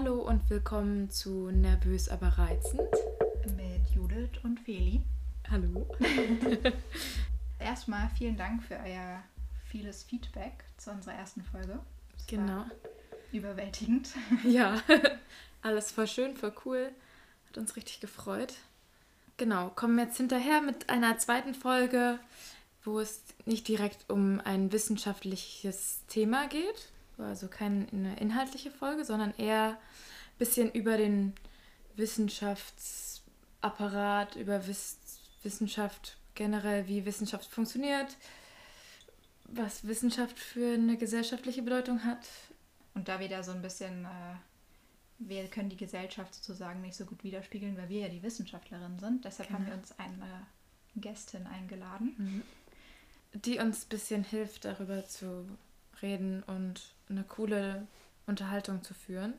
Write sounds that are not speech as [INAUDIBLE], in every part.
Hallo und willkommen zu Nervös aber reizend. Mit Judith und Feli. Hallo. [LAUGHS] Erstmal vielen Dank für euer vieles Feedback zu unserer ersten Folge. Das genau. Überwältigend. [LAUGHS] Ja, [LAUGHS] alles voll schön, voll cool. Hat uns richtig gefreut. Genau, kommen jetzt hinterher mit einer zweiten Folge, wo es nicht direkt um ein wissenschaftliches Thema geht, also keine inhaltliche Folge, sondern eher ein bisschen über den Wissenschaftsapparat, über Wiss Wissenschaft generell, wie Wissenschaft funktioniert, was Wissenschaft für eine gesellschaftliche Bedeutung hat. Und da wieder so ein bisschen, äh, wir können die Gesellschaft sozusagen nicht so gut widerspiegeln, weil wir ja die Wissenschaftlerinnen sind. Deshalb genau. haben wir uns eine Gästin eingeladen. Mhm. Die uns ein bisschen hilft, darüber zu reden und eine coole Unterhaltung zu führen.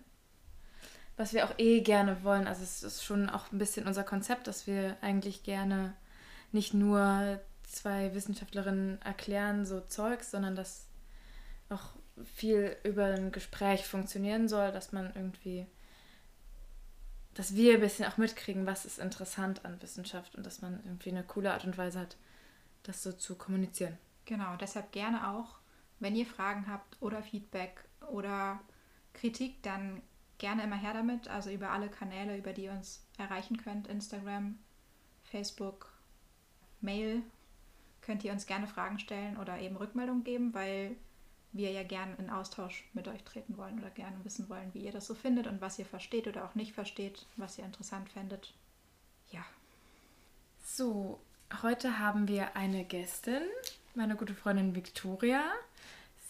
Was wir auch eh gerne wollen. Also es ist schon auch ein bisschen unser Konzept, dass wir eigentlich gerne nicht nur zwei Wissenschaftlerinnen erklären so Zeugs, sondern dass auch viel über ein Gespräch funktionieren soll, dass man irgendwie, dass wir ein bisschen auch mitkriegen, was ist interessant an Wissenschaft und dass man irgendwie eine coole Art und Weise hat, das so zu kommunizieren. Genau, deshalb gerne auch wenn ihr Fragen habt oder Feedback oder Kritik, dann gerne immer her damit. Also über alle Kanäle, über die ihr uns erreichen könnt. Instagram, Facebook, Mail. Könnt ihr uns gerne Fragen stellen oder eben Rückmeldung geben, weil wir ja gerne in Austausch mit euch treten wollen oder gerne wissen wollen, wie ihr das so findet und was ihr versteht oder auch nicht versteht, was ihr interessant fändet. Ja. So, heute haben wir eine Gästin, meine gute Freundin Victoria.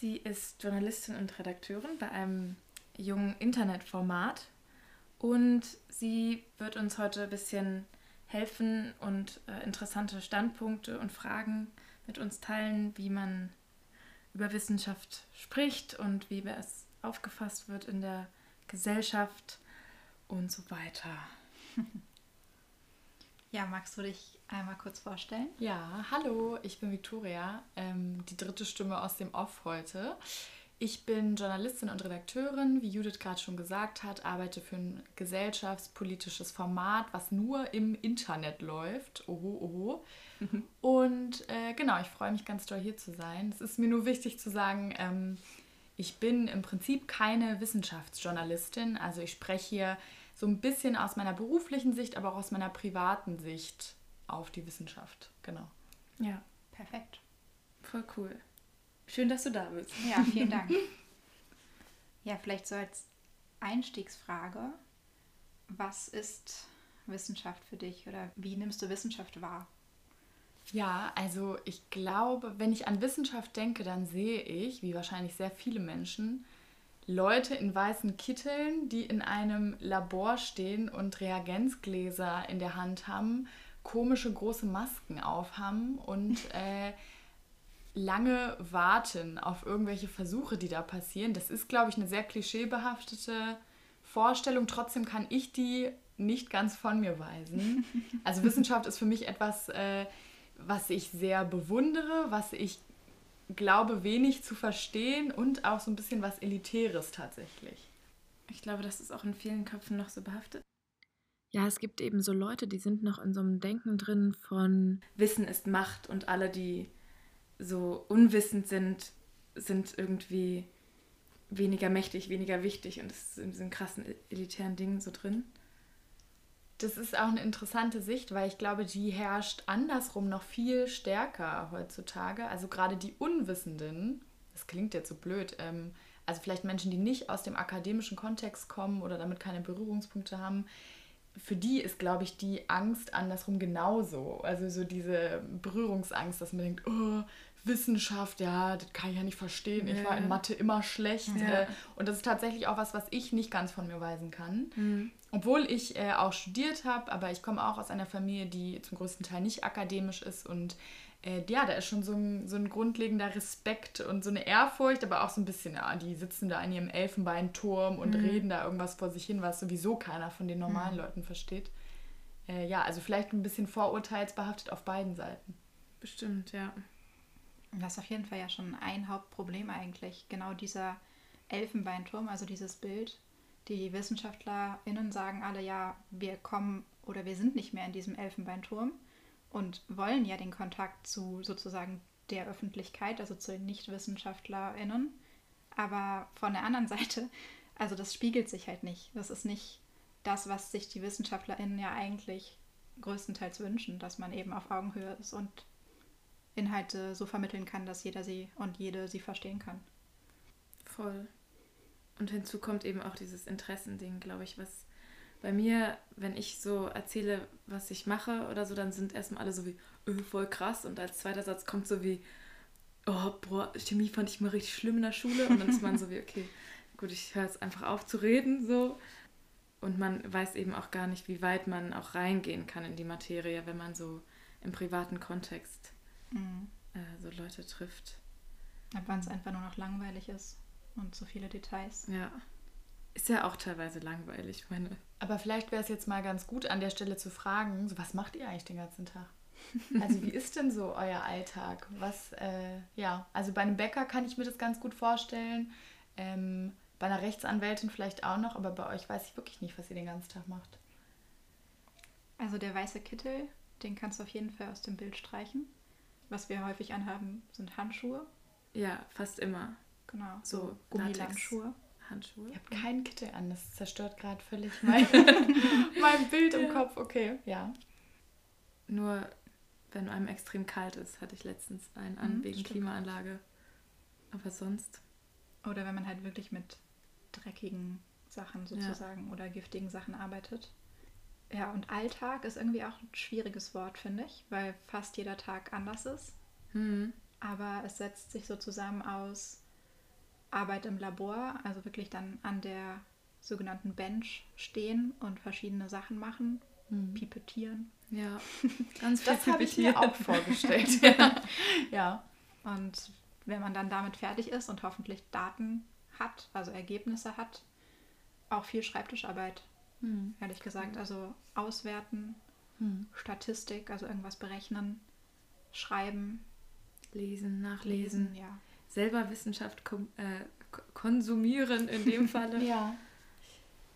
Sie ist Journalistin und Redakteurin bei einem jungen Internetformat und sie wird uns heute ein bisschen helfen und äh, interessante Standpunkte und Fragen mit uns teilen, wie man über Wissenschaft spricht und wie es aufgefasst wird in der Gesellschaft und so weiter. [LAUGHS] Ja, magst du dich einmal kurz vorstellen? Ja, hallo, ich bin Viktoria, ähm, die dritte Stimme aus dem Off heute. Ich bin Journalistin und Redakteurin, wie Judith gerade schon gesagt hat, arbeite für ein gesellschaftspolitisches Format, was nur im Internet läuft. Oho, oho. Mhm. Und äh, genau, ich freue mich ganz doll hier zu sein. Es ist mir nur wichtig zu sagen, ähm, ich bin im Prinzip keine Wissenschaftsjournalistin. Also ich spreche hier so ein bisschen aus meiner beruflichen Sicht, aber auch aus meiner privaten Sicht auf die Wissenschaft. Genau. Ja, perfekt. Voll cool. Schön, dass du da bist. Ja, vielen Dank. [LAUGHS] ja, vielleicht so als Einstiegsfrage, was ist Wissenschaft für dich oder wie nimmst du Wissenschaft wahr? Ja, also ich glaube, wenn ich an Wissenschaft denke, dann sehe ich, wie wahrscheinlich sehr viele Menschen, Leute in weißen Kitteln, die in einem Labor stehen und Reagenzgläser in der Hand haben, komische große Masken aufhaben und [LAUGHS] äh, lange warten auf irgendwelche Versuche, die da passieren. Das ist, glaube ich, eine sehr klischeebehaftete Vorstellung. Trotzdem kann ich die nicht ganz von mir weisen. [LAUGHS] Also Wissenschaft ist für mich etwas, äh, was ich sehr bewundere, was ich glaube, wenig zu verstehen und auch so ein bisschen was Elitäres tatsächlich. Ich glaube, das ist auch in vielen Köpfen noch so behaftet. Ja, es gibt eben so Leute, die sind noch in so einem Denken drin von Wissen ist Macht und alle, die so unwissend sind, sind irgendwie weniger mächtig, weniger wichtig und das ist in diesem krassen elitären Ding so drin. Das ist auch eine interessante Sicht, weil ich glaube, die herrscht andersrum noch viel stärker heutzutage. Also gerade die Unwissenden, das klingt jetzt so blöd, ähm, also vielleicht Menschen, die nicht aus dem akademischen Kontext kommen oder damit keine Berührungspunkte haben, für die ist, glaube ich, die Angst andersrum genauso. Also so diese Berührungsangst, dass man denkt, oh, Wissenschaft, ja, das kann ich ja nicht verstehen. Ich war in Mathe immer schlecht. Ja. Äh, und das ist tatsächlich auch was, was ich nicht ganz von mir weisen kann. Mhm. Obwohl ich äh, auch studiert habe, aber ich komme auch aus einer Familie, die zum größten Teil nicht akademisch ist. Und äh, ja, da ist schon so ein, so ein grundlegender Respekt und so eine Ehrfurcht, aber auch so ein bisschen, ja, die sitzen da in ihrem Elfenbeinturm und mhm. reden da irgendwas vor sich hin, was sowieso keiner von den normalen mhm. Leuten versteht. Äh, ja, also vielleicht ein bisschen vorurteilsbehaftet auf beiden Seiten. Bestimmt, ja. Das ist auf jeden Fall ja schon ein Hauptproblem eigentlich. Genau dieser Elfenbeinturm, also dieses Bild, Die WissenschaftlerInnen sagen alle, ja, wir kommen oder wir sind nicht mehr in diesem Elfenbeinturm und wollen ja den Kontakt zu sozusagen der Öffentlichkeit, also zu den NichtwissenschaftlerInnen. Aber von der anderen [LAUGHS] Seite, also das spiegelt sich halt nicht. Das ist nicht das, was sich die WissenschaftlerInnen ja eigentlich größtenteils wünschen, dass man eben auf Augenhöhe ist und Inhalte so vermitteln kann, dass jeder sie und jede sie verstehen kann. Voll. Und hinzu kommt eben auch dieses Interessending, glaube ich, was bei mir, wenn ich so erzähle, was ich mache oder so, dann sind erstmal alle so wie, öh, voll krass. Und als zweiter Satz kommt so wie, oh, boah, Chemie fand ich mal richtig schlimm in der Schule. Und dann ist man so wie, okay, gut, ich höre jetzt einfach auf zu reden, so. Und man weiß eben auch gar nicht, wie weit man auch reingehen kann in die Materie, wenn man so im privaten Kontext mhm. äh, so Leute trifft. Ab wann es einfach nur noch langweilig ist und so viele Details. Ja. Ist ja auch teilweise langweilig, meine. Aber vielleicht wäre es jetzt mal ganz gut, an der Stelle zu fragen, so, was macht ihr eigentlich den ganzen Tag? Also wie ist denn so euer Alltag? Was, äh, ja, also bei einem Bäcker kann ich mir das ganz gut vorstellen. Ähm, bei einer Rechtsanwältin vielleicht auch noch, aber bei euch weiß ich wirklich nicht, was ihr den ganzen Tag macht. Also der weiße Kittel, den kannst du auf jeden Fall aus dem Bild streichen. Was wir häufig anhaben, sind Handschuhe. Ja, fast immer. Genau, so, so Gummihandschuhe. Handschuhe. Ich habe keinen Kittel an, das zerstört gerade völlig mein, [LAUGHS] mein Bild im Kopf. Okay, ja. Nur wenn einem extrem kalt ist, hatte ich letztens einen an mhm, wegen stimmt. Klimaanlage. Aber sonst. Oder wenn man halt wirklich mit dreckigen Sachen sozusagen ja. oder giftigen Sachen arbeitet. Ja, und Alltag ist irgendwie auch ein schwieriges Wort, finde ich, weil fast jeder Tag anders ist. Mhm. Aber es setzt sich so zusammen aus Arbeit im Labor, also wirklich dann an der sogenannten Bench stehen und verschiedene Sachen machen, mhm. pipettieren. Ja, [LAUGHS] ganz viel Das habe ich mir auch vorgestellt. [LAUGHS] ja. [LAUGHS] ja. Und wenn man dann damit fertig ist und hoffentlich Daten hat, also Ergebnisse hat, auch viel Schreibtischarbeit, mhm. ehrlich gesagt. Also auswerten, mhm. Statistik, also irgendwas berechnen, schreiben. Lesen, nachlesen. Lesen, ja selber Wissenschaft äh, konsumieren in dem [LAUGHS] Falle. ja.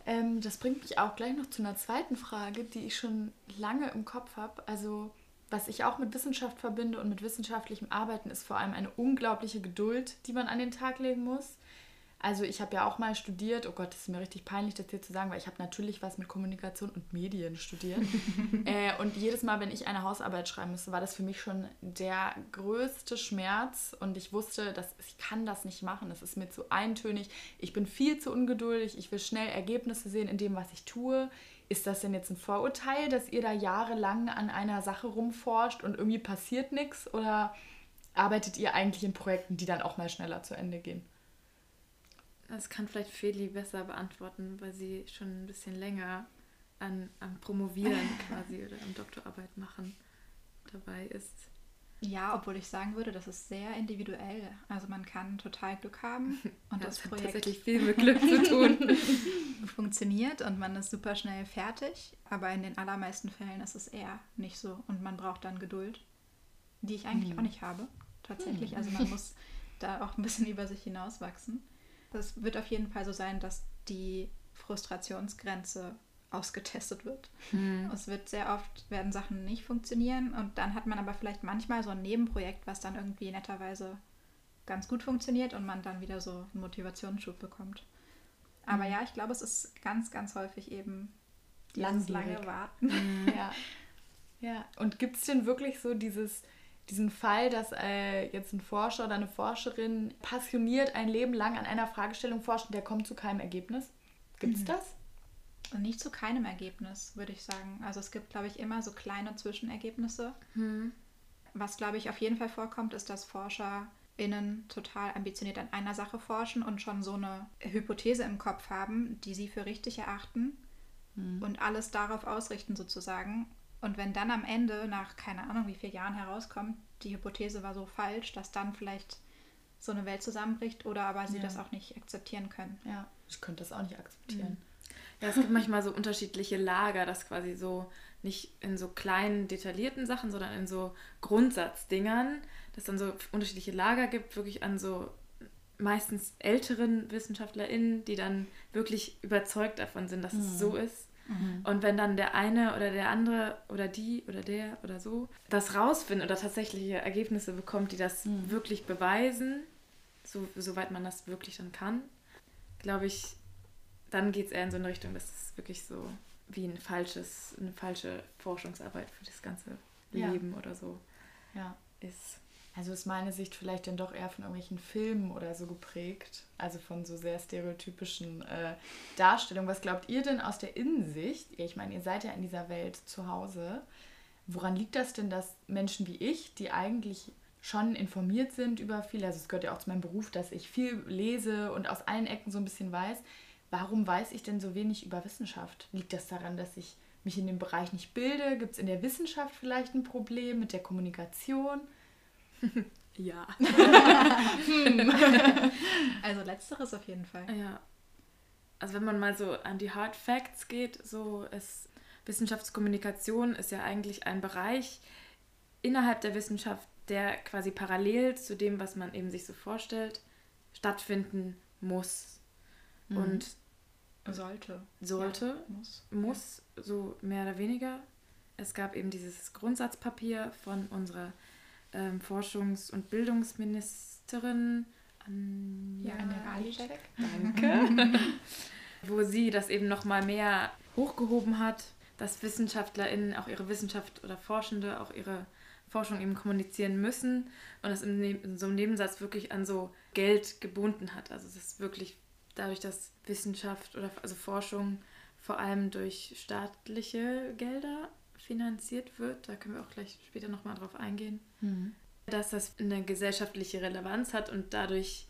Ähm, das bringt mich auch gleich noch zu einer zweiten Frage, die ich schon lange im Kopf habe. Also, was ich auch mit Wissenschaft verbinde und mit wissenschaftlichem Arbeiten, ist vor allem eine unglaubliche Geduld, die man an den Tag legen muss. Also ich habe ja auch mal studiert, oh Gott, das ist mir richtig peinlich, das hier zu sagen, weil ich habe natürlich was mit Kommunikation und Medien studiert. [LAUGHS] äh, und jedes Mal, wenn ich eine Hausarbeit schreiben musste, war das für mich schon der größte Schmerz. Und ich wusste, dass ich kann das nicht machen. Es ist mir zu eintönig. Ich bin viel zu ungeduldig. Ich will schnell Ergebnisse sehen in dem, was ich tue. Ist das denn jetzt ein Vorurteil, dass ihr da jahrelang an einer Sache rumforscht und irgendwie passiert nichts? Oder arbeitet ihr eigentlich in Projekten, die dann auch mal schneller zu Ende gehen? Das kann vielleicht Feli besser beantworten, weil sie schon ein bisschen länger an, am Promovieren [LAUGHS] quasi oder am Doktorarbeit machen dabei ist. Ja, obwohl ich sagen würde, das ist sehr individuell. Also man kann total Glück haben [LAUGHS] und ja, das, das Projekt tatsächlich viel mit Glück zu [LAUGHS] tun. funktioniert und man ist super schnell fertig. Aber in den allermeisten Fällen ist es eher nicht so und man braucht dann Geduld, die ich eigentlich hm. auch nicht habe. Tatsächlich. Also man muss da auch ein bisschen über sich hinauswachsen. Es wird auf jeden Fall so sein, dass die Frustrationsgrenze ausgetestet wird. Hm. Es wird sehr oft, werden Sachen nicht funktionieren und dann hat man aber vielleicht manchmal so ein Nebenprojekt, was dann irgendwie netterweise ganz gut funktioniert und man dann wieder so einen Motivationsschub bekommt. Aber hm. ja, ich glaube, es ist ganz, ganz häufig eben dieses lange Warten. Hm. [LAUGHS] Ja. ja. Und gibt es denn wirklich so dieses diesen Fall, dass äh, jetzt ein Forscher oder eine Forscherin passioniert ein Leben lang an einer Fragestellung forscht und der kommt zu keinem Ergebnis? Gibt es mhm. das? Nicht zu keinem Ergebnis, würde ich sagen. Also es gibt, glaube ich, immer so kleine Zwischenergebnisse. Mhm. Was, glaube ich, auf jeden Fall vorkommt, ist, dass ForscherInnen total ambitioniert an einer Sache forschen und schon so eine Hypothese im Kopf haben, die sie für richtig erachten mhm. und alles darauf ausrichten sozusagen und wenn dann am Ende, nach keine Ahnung wie vielen Jahren herauskommt, die Hypothese war so falsch, dass dann vielleicht so eine Welt zusammenbricht oder aber sie ja. das auch nicht akzeptieren können. Ja, ich könnte das auch nicht akzeptieren. Mhm. Ja, es gibt manchmal so unterschiedliche Lager, dass quasi so nicht in so kleinen, detaillierten Sachen, sondern in so Grundsatzdingern, dass dann so unterschiedliche Lager gibt, wirklich an so meistens älteren WissenschaftlerInnen, die dann wirklich überzeugt davon sind, dass mhm. es so ist. Mhm. Und wenn dann der eine oder der andere oder die oder der oder so das rausfindet oder tatsächliche Ergebnisse bekommt, die das mhm. wirklich beweisen, so, soweit man das wirklich dann kann, glaube ich, dann geht es eher in so eine Richtung, dass es wirklich so wie ein falsches, eine falsche Forschungsarbeit für das ganze Leben ja. oder so ja. ist. Also ist meine Sicht vielleicht dann doch eher von irgendwelchen Filmen oder so geprägt, also von so sehr stereotypischen äh, Darstellungen. Was glaubt ihr denn aus der Innensicht? Ich meine, ihr seid ja in dieser Welt zu Hause. Woran liegt das denn, dass Menschen wie ich, die eigentlich schon informiert sind über viel, also es gehört ja auch zu meinem Beruf, dass ich viel lese und aus allen Ecken so ein bisschen weiß, warum weiß ich denn so wenig über Wissenschaft? Liegt das daran, dass ich mich in dem Bereich nicht bilde? Gibt es in der Wissenschaft vielleicht ein Problem mit der Kommunikation? [LAUGHS] ja. [LAUGHS] also letzteres auf jeden Fall. Ja. Also wenn man mal so an die Hard Facts geht, so ist Wissenschaftskommunikation ist ja eigentlich ein Bereich innerhalb der Wissenschaft, der quasi parallel zu dem, was man eben sich so vorstellt, stattfinden muss. Mhm. Und sollte. Sollte, ja, muss. Muss, so mehr oder weniger. Es gab eben dieses Grundsatzpapier von unserer ähm, Forschungs- und Bildungsministerin Anja ja, Danke. [LAUGHS] wo sie das eben noch mal mehr hochgehoben hat, dass WissenschaftlerInnen auch ihre Wissenschaft oder Forschende auch ihre Forschung eben kommunizieren müssen und das in, in so einem Nebensatz wirklich an so Geld gebunden hat. Also es ist wirklich dadurch, dass Wissenschaft oder also Forschung vor allem durch staatliche Gelder finanziert wird, da können wir auch gleich später nochmal drauf eingehen, mhm. dass das eine gesellschaftliche Relevanz hat und dadurch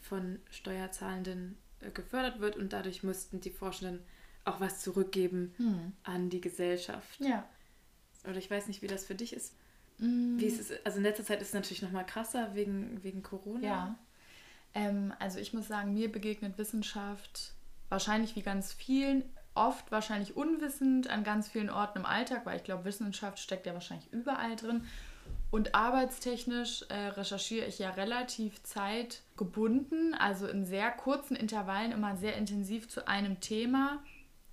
von Steuerzahlenden äh, gefördert wird und dadurch mussten die Forschenden auch was zurückgeben mhm. an die Gesellschaft. Ja. Oder ich weiß nicht, wie das für dich ist. Mhm. Wie ist es, also in letzter Zeit ist es natürlich nochmal krasser wegen, wegen Corona. Ja. Ähm, also ich muss sagen, mir begegnet Wissenschaft wahrscheinlich wie ganz vielen oft wahrscheinlich unwissend an ganz vielen Orten im Alltag, weil ich glaube, Wissenschaft steckt ja wahrscheinlich überall drin. Und arbeitstechnisch äh, recherchiere ich ja relativ zeitgebunden, also in sehr kurzen Intervallen immer sehr intensiv zu einem Thema.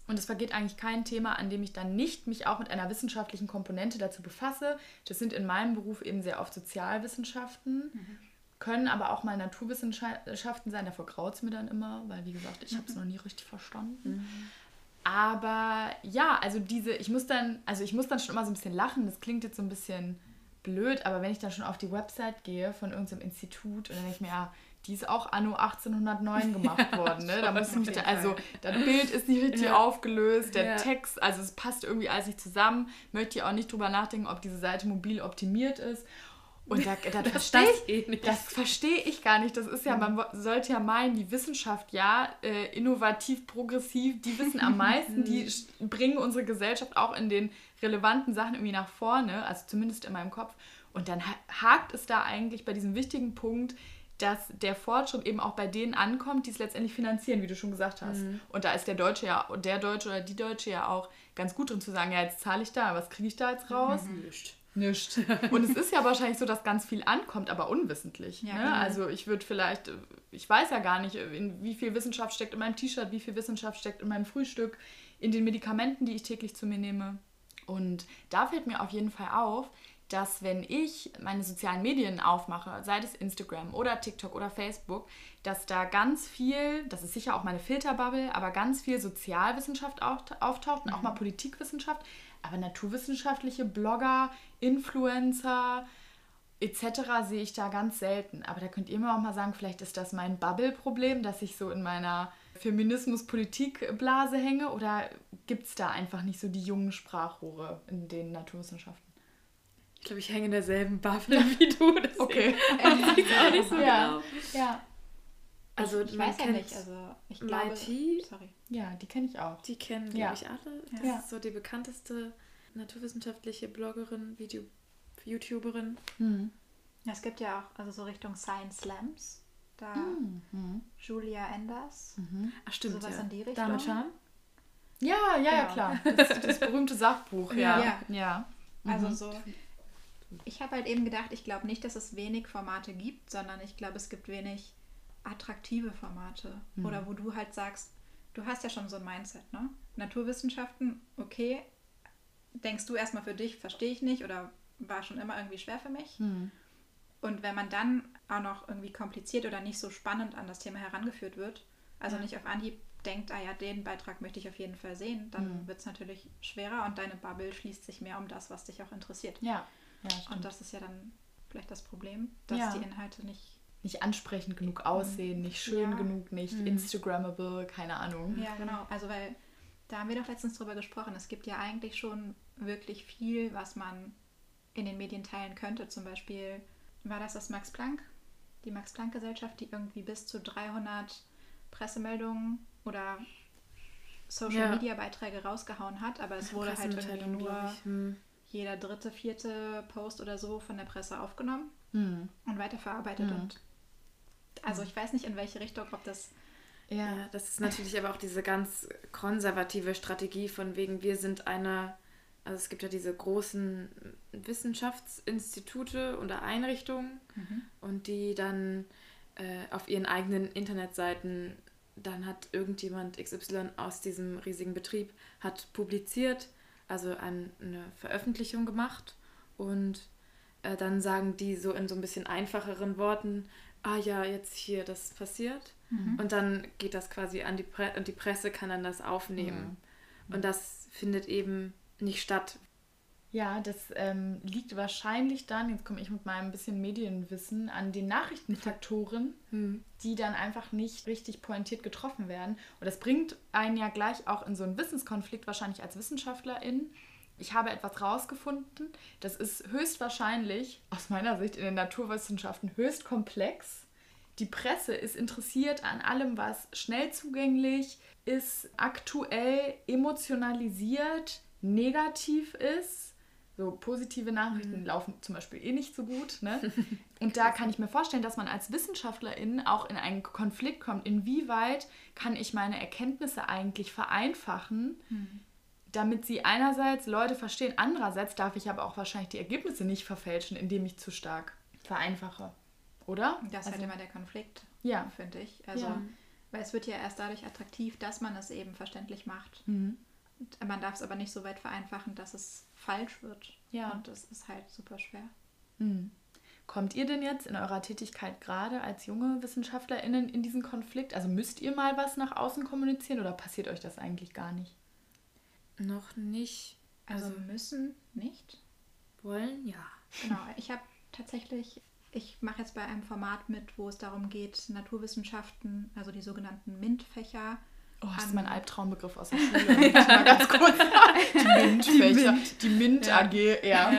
Und es vergeht eigentlich kein Thema, an dem ich dann nicht mich auch mit einer wissenschaftlichen Komponente dazu befasse. Das sind in meinem Beruf eben sehr oft Sozialwissenschaften. Mhm können aber auch mal Naturwissenschaften sein. Davor graut es mir dann immer, weil wie gesagt, ich habe es noch nie richtig verstanden. Mhm. Aber ja, also diese, ich muss dann, also ich muss dann schon immer so ein bisschen lachen. Das klingt jetzt so ein bisschen blöd, aber wenn ich dann schon auf die Website gehe von irgendeinem Institut und dann denke ich mir, ja, die ist auch anno 1809 [LAUGHS] gemacht worden. Ne? Da muss mich da, also das Bild ist nicht richtig ja. aufgelöst, der ja. Text, also es passt irgendwie alles nicht zusammen. Möchte ich auch nicht drüber nachdenken, ob diese Seite mobil optimiert ist. Und da, da [LAUGHS] das verstehe ich, eh das verstehe ich gar nicht. Das ist ja, man sollte ja meinen, die Wissenschaft, ja, äh, innovativ, progressiv, die wissen am [LAUGHS] meisten, die bringen unsere Gesellschaft auch in den relevanten Sachen irgendwie nach vorne, also zumindest in meinem Kopf. Und dann hakt es da eigentlich bei diesem wichtigen Punkt, dass der Fortschritt eben auch bei denen ankommt, die es letztendlich finanzieren, wie du schon gesagt hast. Mhm. Und da ist der Deutsche ja, der Deutsche oder die Deutsche ja auch ganz gut drin zu sagen, ja, jetzt zahle ich da, was kriege ich da jetzt raus? Mhm. Nichts. [LAUGHS] Und es ist ja wahrscheinlich so, dass ganz viel ankommt, aber unwissentlich. Ja, ne? genau. Also ich würde vielleicht, ich weiß ja gar nicht, in wie viel Wissenschaft steckt in meinem T-Shirt, wie viel Wissenschaft steckt in meinem Frühstück, in den Medikamenten, die ich täglich zu mir nehme. Und da fällt mir auf jeden Fall auf, dass wenn ich meine sozialen Medien aufmache, sei es Instagram oder TikTok oder Facebook, dass da ganz viel, das ist sicher auch meine Filterbubble, aber ganz viel Sozialwissenschaft auftaucht und auch mhm. mal Politikwissenschaft, aber naturwissenschaftliche Blogger, Influencer etc. sehe ich da ganz selten. Aber da könnt ihr mir auch mal sagen, vielleicht ist das mein Bubble-Problem, dass ich so in meiner Feminismus-Politik-Blase hänge oder gibt es da einfach nicht so die jungen Sprachrohre in den Naturwissenschaften? Ich glaube, ich hänge in derselben Bubble [LAUGHS] wie du. Okay. [LAUGHS] Ich auch nicht so ja. genau. Ja. Also ich, ich weiß ja nicht. Also ich glaube, sorry. Ja, die kenne ich auch. Die kennen, glaube ja. ich, alle. Das ja. ist so die bekannteste naturwissenschaftliche Bloggerin, Video, YouTuberin. Mhm. Ja, es gibt ja auch also so Richtung Science Slams. Da mhm. Julia Enders. Mhm. Ach stimmt, Sowas ja. in die Richtung. Damit Charme? Ja, ja, ja, ja, klar. Das, das berühmte Sachbuch, [LAUGHS] ja. ja. ja. Also mhm. so. Ich habe halt eben gedacht, ich glaube nicht, dass es wenig Formate gibt, sondern ich glaube, es gibt wenig attraktive Formate Mhm. oder wo du halt sagst, du hast ja schon so ein Mindset, ne? Naturwissenschaften, okay, denkst du erstmal für dich, verstehe ich nicht oder war schon immer irgendwie schwer für mich. Hm. Und wenn man dann auch noch irgendwie kompliziert oder nicht so spannend an das Thema herangeführt wird, also Ja. nicht auf Anhieb denkt, ah ja, den Beitrag möchte ich auf jeden Fall sehen, dann Mhm. wird es natürlich schwerer und deine Bubble schließt sich mehr um das, was dich auch interessiert. Ja, ja. Und das ist ja dann vielleicht das Problem, dass Ja. die Inhalte nicht. Nicht ansprechend genug aussehen, nicht schön Ja. genug, nicht Mhm. Instagrammable, keine Ahnung. Ja, genau. Also, weil da haben wir doch letztens drüber gesprochen. Es gibt ja eigentlich schon wirklich viel, was man in den Medien teilen könnte. Zum Beispiel war das das Max Planck, die Max Planck Gesellschaft, die irgendwie bis zu 300 Pressemeldungen oder Social Ja. Media Beiträge rausgehauen hat, aber es wurde halt irgendwie nur. Hm. jeder dritte, vierte Post oder so von der Presse aufgenommen Hm. und weiterverarbeitet. Mhm. Und also ich weiß nicht, in welche Richtung, ob das Ja. Das ist natürlich aber auch diese ganz konservative Strategie von wegen, wir sind eine, also es gibt ja diese großen Wissenschaftsinstitute oder Einrichtungen und die dann äh, auf ihren eigenen Internetseiten, dann hat irgendjemand XY aus diesem riesigen Betrieb, hat publiziert, also ein, eine Veröffentlichung gemacht und äh, dann sagen die so in so ein bisschen einfacheren Worten, ah ja, jetzt hier das passiert. Und dann geht das quasi an die Presse und die Presse kann dann das aufnehmen. Und das findet eben nicht statt. Ja, das ähm, liegt wahrscheinlich dann, jetzt komme ich mit meinem bisschen Medienwissen, an den Nachrichtenfaktoren, die dann einfach nicht richtig pointiert getroffen werden. Und das bringt einen ja gleich auch in so einen Wissenskonflikt, wahrscheinlich als Wissenschaftlerin. Ich habe etwas rausgefunden, das ist höchstwahrscheinlich, aus meiner Sicht in den Naturwissenschaften, höchst komplex. Die Presse ist interessiert an allem, was schnell zugänglich ist, aktuell emotionalisiert, negativ ist. So positive Nachrichten laufen zum Beispiel eh nicht so gut. Ne? [LAUGHS] Und da kann ich mir vorstellen, dass man als Wissenschaftlerin auch in einen Konflikt kommt. Inwieweit kann ich meine Erkenntnisse eigentlich vereinfachen, damit sie einerseits Leute verstehen, andererseits darf ich aber auch wahrscheinlich die Ergebnisse nicht verfälschen, indem ich zu stark vereinfache. Oder? Das ist Also- halt immer der Konflikt, Ja. finde ich. Also, Ja. weil es wird ja erst dadurch attraktiv, dass man es eben verständlich macht. Mhm. Man darf es aber nicht so weit vereinfachen, dass es falsch wird. Ja. Und das ist halt super schwer. Mhm. Kommt ihr denn jetzt in eurer Tätigkeit gerade als junge WissenschaftlerInnen in diesen Konflikt? Also müsst ihr mal was nach außen kommunizieren oder passiert euch das eigentlich gar nicht? Noch nicht. Also Also müssen nicht. wollen, ja. Genau. Ich habe tatsächlich, ich mache jetzt bei einem Format mit, wo es darum geht, Naturwissenschaften, also die sogenannten MINT-Fächer, Oh, das ist mein Albtraumbegriff aus der [LAUGHS] Schule. Ganz kurz die MINT-Fächer. Die MINT Ja. Ja.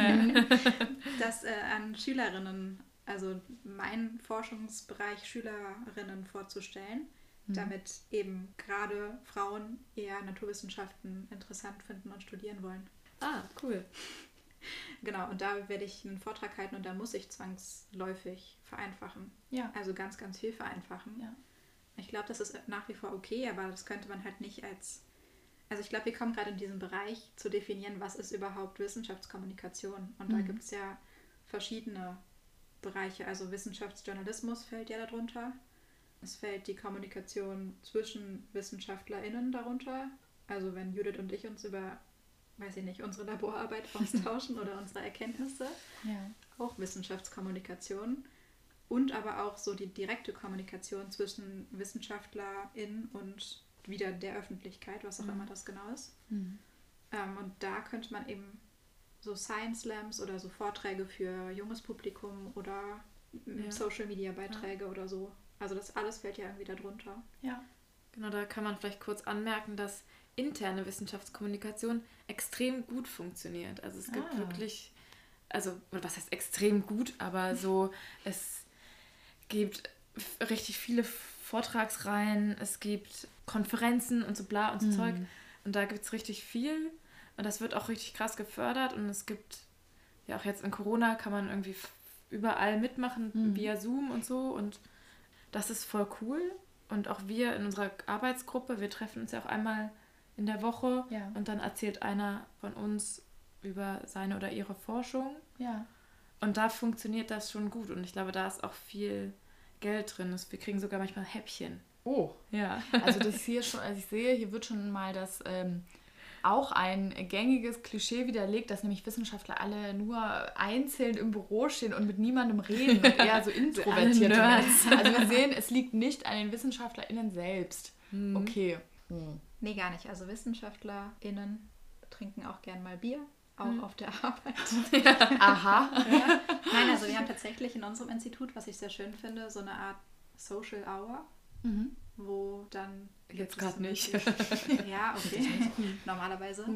Das äh, an Schülerinnen, also meinen Forschungsbereich Schülerinnen vorzustellen, damit eben gerade Frauen eher Naturwissenschaften interessant finden und studieren wollen. Ah, cool. [LAUGHS] Genau, und da werde ich einen Vortrag halten und da muss ich zwangsläufig vereinfachen. Ja. Also ganz, ganz viel vereinfachen. Ja. Ich glaube, das ist nach wie vor okay, aber das könnte man halt nicht als. Also ich glaube, wir kommen gerade in diesem Bereich zu definieren, was ist überhaupt Wissenschaftskommunikation. Und da Mhm. gibt es ja verschiedene Bereiche. Also Wissenschaftsjournalismus fällt ja darunter. Es fällt die Kommunikation zwischen WissenschaftlerInnen darunter. Also wenn Judith und ich uns über, weiß ich nicht, unsere Laborarbeit [LAUGHS] austauschen oder unsere Erkenntnisse ja. auch Wissenschaftskommunikation und aber auch so die direkte Kommunikation zwischen WissenschaftlerInnen und wieder der Öffentlichkeit, was auch immer das genau ist. Mhm. Ähm, und da könnte man eben so Science Slams oder so Vorträge für junges Publikum oder Ja. Social Media Beiträge oder so. Also das alles fällt ja irgendwie darunter. Ja. Genau, da kann man vielleicht kurz anmerken, dass interne Wissenschaftskommunikation extrem gut funktioniert. Also es gibt Ah. wirklich, also was heißt extrem gut, aber so, [LAUGHS] es gibt richtig viele Vortragsreihen, es gibt Konferenzen und so bla und so Mhm. Zeug. Und da gibt es richtig viel und das wird auch richtig krass gefördert und es gibt, ja auch jetzt in Corona kann man irgendwie überall mitmachen Mhm. via Zoom und so und das ist voll cool. Und auch wir in unserer Arbeitsgruppe, wir treffen uns ja auch einmal in der Woche Ja. und dann erzählt einer von uns über seine oder ihre Forschung. Ja. Und da funktioniert das schon gut. Und ich glaube, da ist auch viel Geld drin. Wir kriegen sogar manchmal Häppchen. Oh. Ja. Also das hier schon, also ich sehe, hier wird schon mal das ähm, auch ein gängiges Klischee widerlegt, dass nämlich Wissenschaftler alle nur einzeln im Büro stehen und mit niemandem reden und eher so [LAUGHS] introvertiert sind. Also wir sehen, es liegt nicht an den WissenschaftlerInnen selbst. Mhm. Okay. Hm. Nee, gar nicht. Also WissenschaftlerInnen trinken auch gern mal Bier, auch Mhm. auf der Arbeit. [LAUGHS] Aha. Ja. Nein, also wir haben tatsächlich in unserem Institut, was ich sehr schön finde, so eine Art Social Hour, Mhm. wo dann. Jetzt so nicht. [LAUGHS] ja, okay. Normalerweise.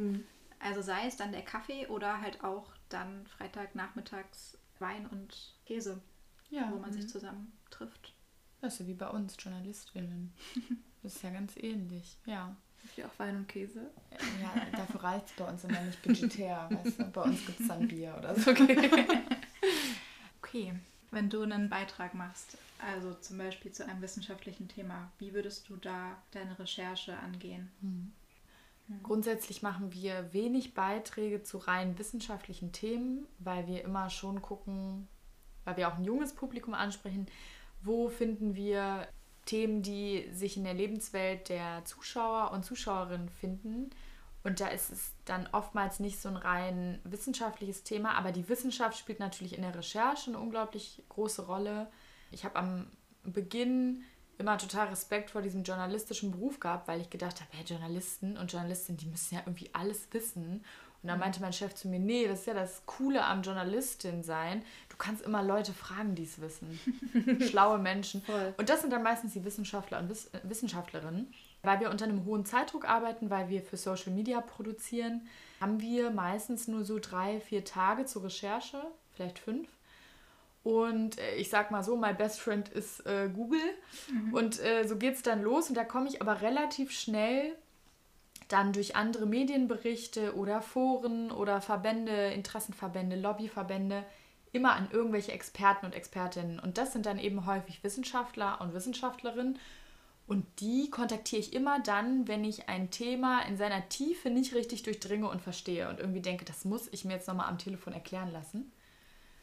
Also sei es dann der Kaffee oder halt auch dann Freitagnachmittags Wein und Käse, Ja. wo man sich zusammen trifft. Das ist ja wie bei uns JournalistInnen. [LAUGHS] Das ist ja ganz ähnlich. Ja. Habt ihr auch Wein und Käse? Ja, dafür reicht es bei uns immer nicht budgetär. Weißt du? Bei uns gibt es dann Bier oder so. [LAUGHS] Okay. Okay, wenn du einen Beitrag machst, also zum Beispiel zu einem wissenschaftlichen Thema, wie würdest du da deine Recherche angehen? Grundsätzlich machen wir wenig Beiträge zu rein wissenschaftlichen Themen, weil wir immer schon gucken, weil wir auch ein junges Publikum ansprechen, wo finden wir Themen, die sich in der Lebenswelt der Zuschauer und Zuschauerinnen finden. Und da ist es dann oftmals nicht so ein rein wissenschaftliches Thema, aber die Wissenschaft spielt natürlich in der Recherche eine unglaublich große Rolle. Ich habe am Beginn immer total Respekt vor diesem journalistischen Beruf gehabt, weil ich gedacht habe, hey, Journalisten und Journalistinnen, die müssen ja irgendwie alles wissen. Und dann meinte mein Chef zu mir, nee, das ist ja das Coole am Journalistin sein. Du kannst immer Leute fragen, die es wissen. [LAUGHS] Schlaue Menschen. Voll. Und das sind dann meistens die Wissenschaftler und Wiss Wissenschaftlerinnen. Weil wir unter einem hohen Zeitdruck arbeiten, weil wir für Social Media produzieren, haben wir meistens nur so drei, vier Tage zur Recherche, vielleicht fünf. Und äh, ich sag mal so, my best friend ist äh, Google. Und äh, so geht's dann los. Und da komme ich aber relativ schnell dann durch andere Medienberichte oder Foren oder Verbände, Interessenverbände, Lobbyverbände immer an irgendwelche Experten und Expertinnen. Und das sind dann eben häufig Wissenschaftler und Wissenschaftlerinnen. Und die kontaktiere ich immer dann, wenn ich ein Thema in seiner Tiefe nicht richtig durchdringe und verstehe und irgendwie denke, das muss ich mir jetzt nochmal am Telefon erklären lassen.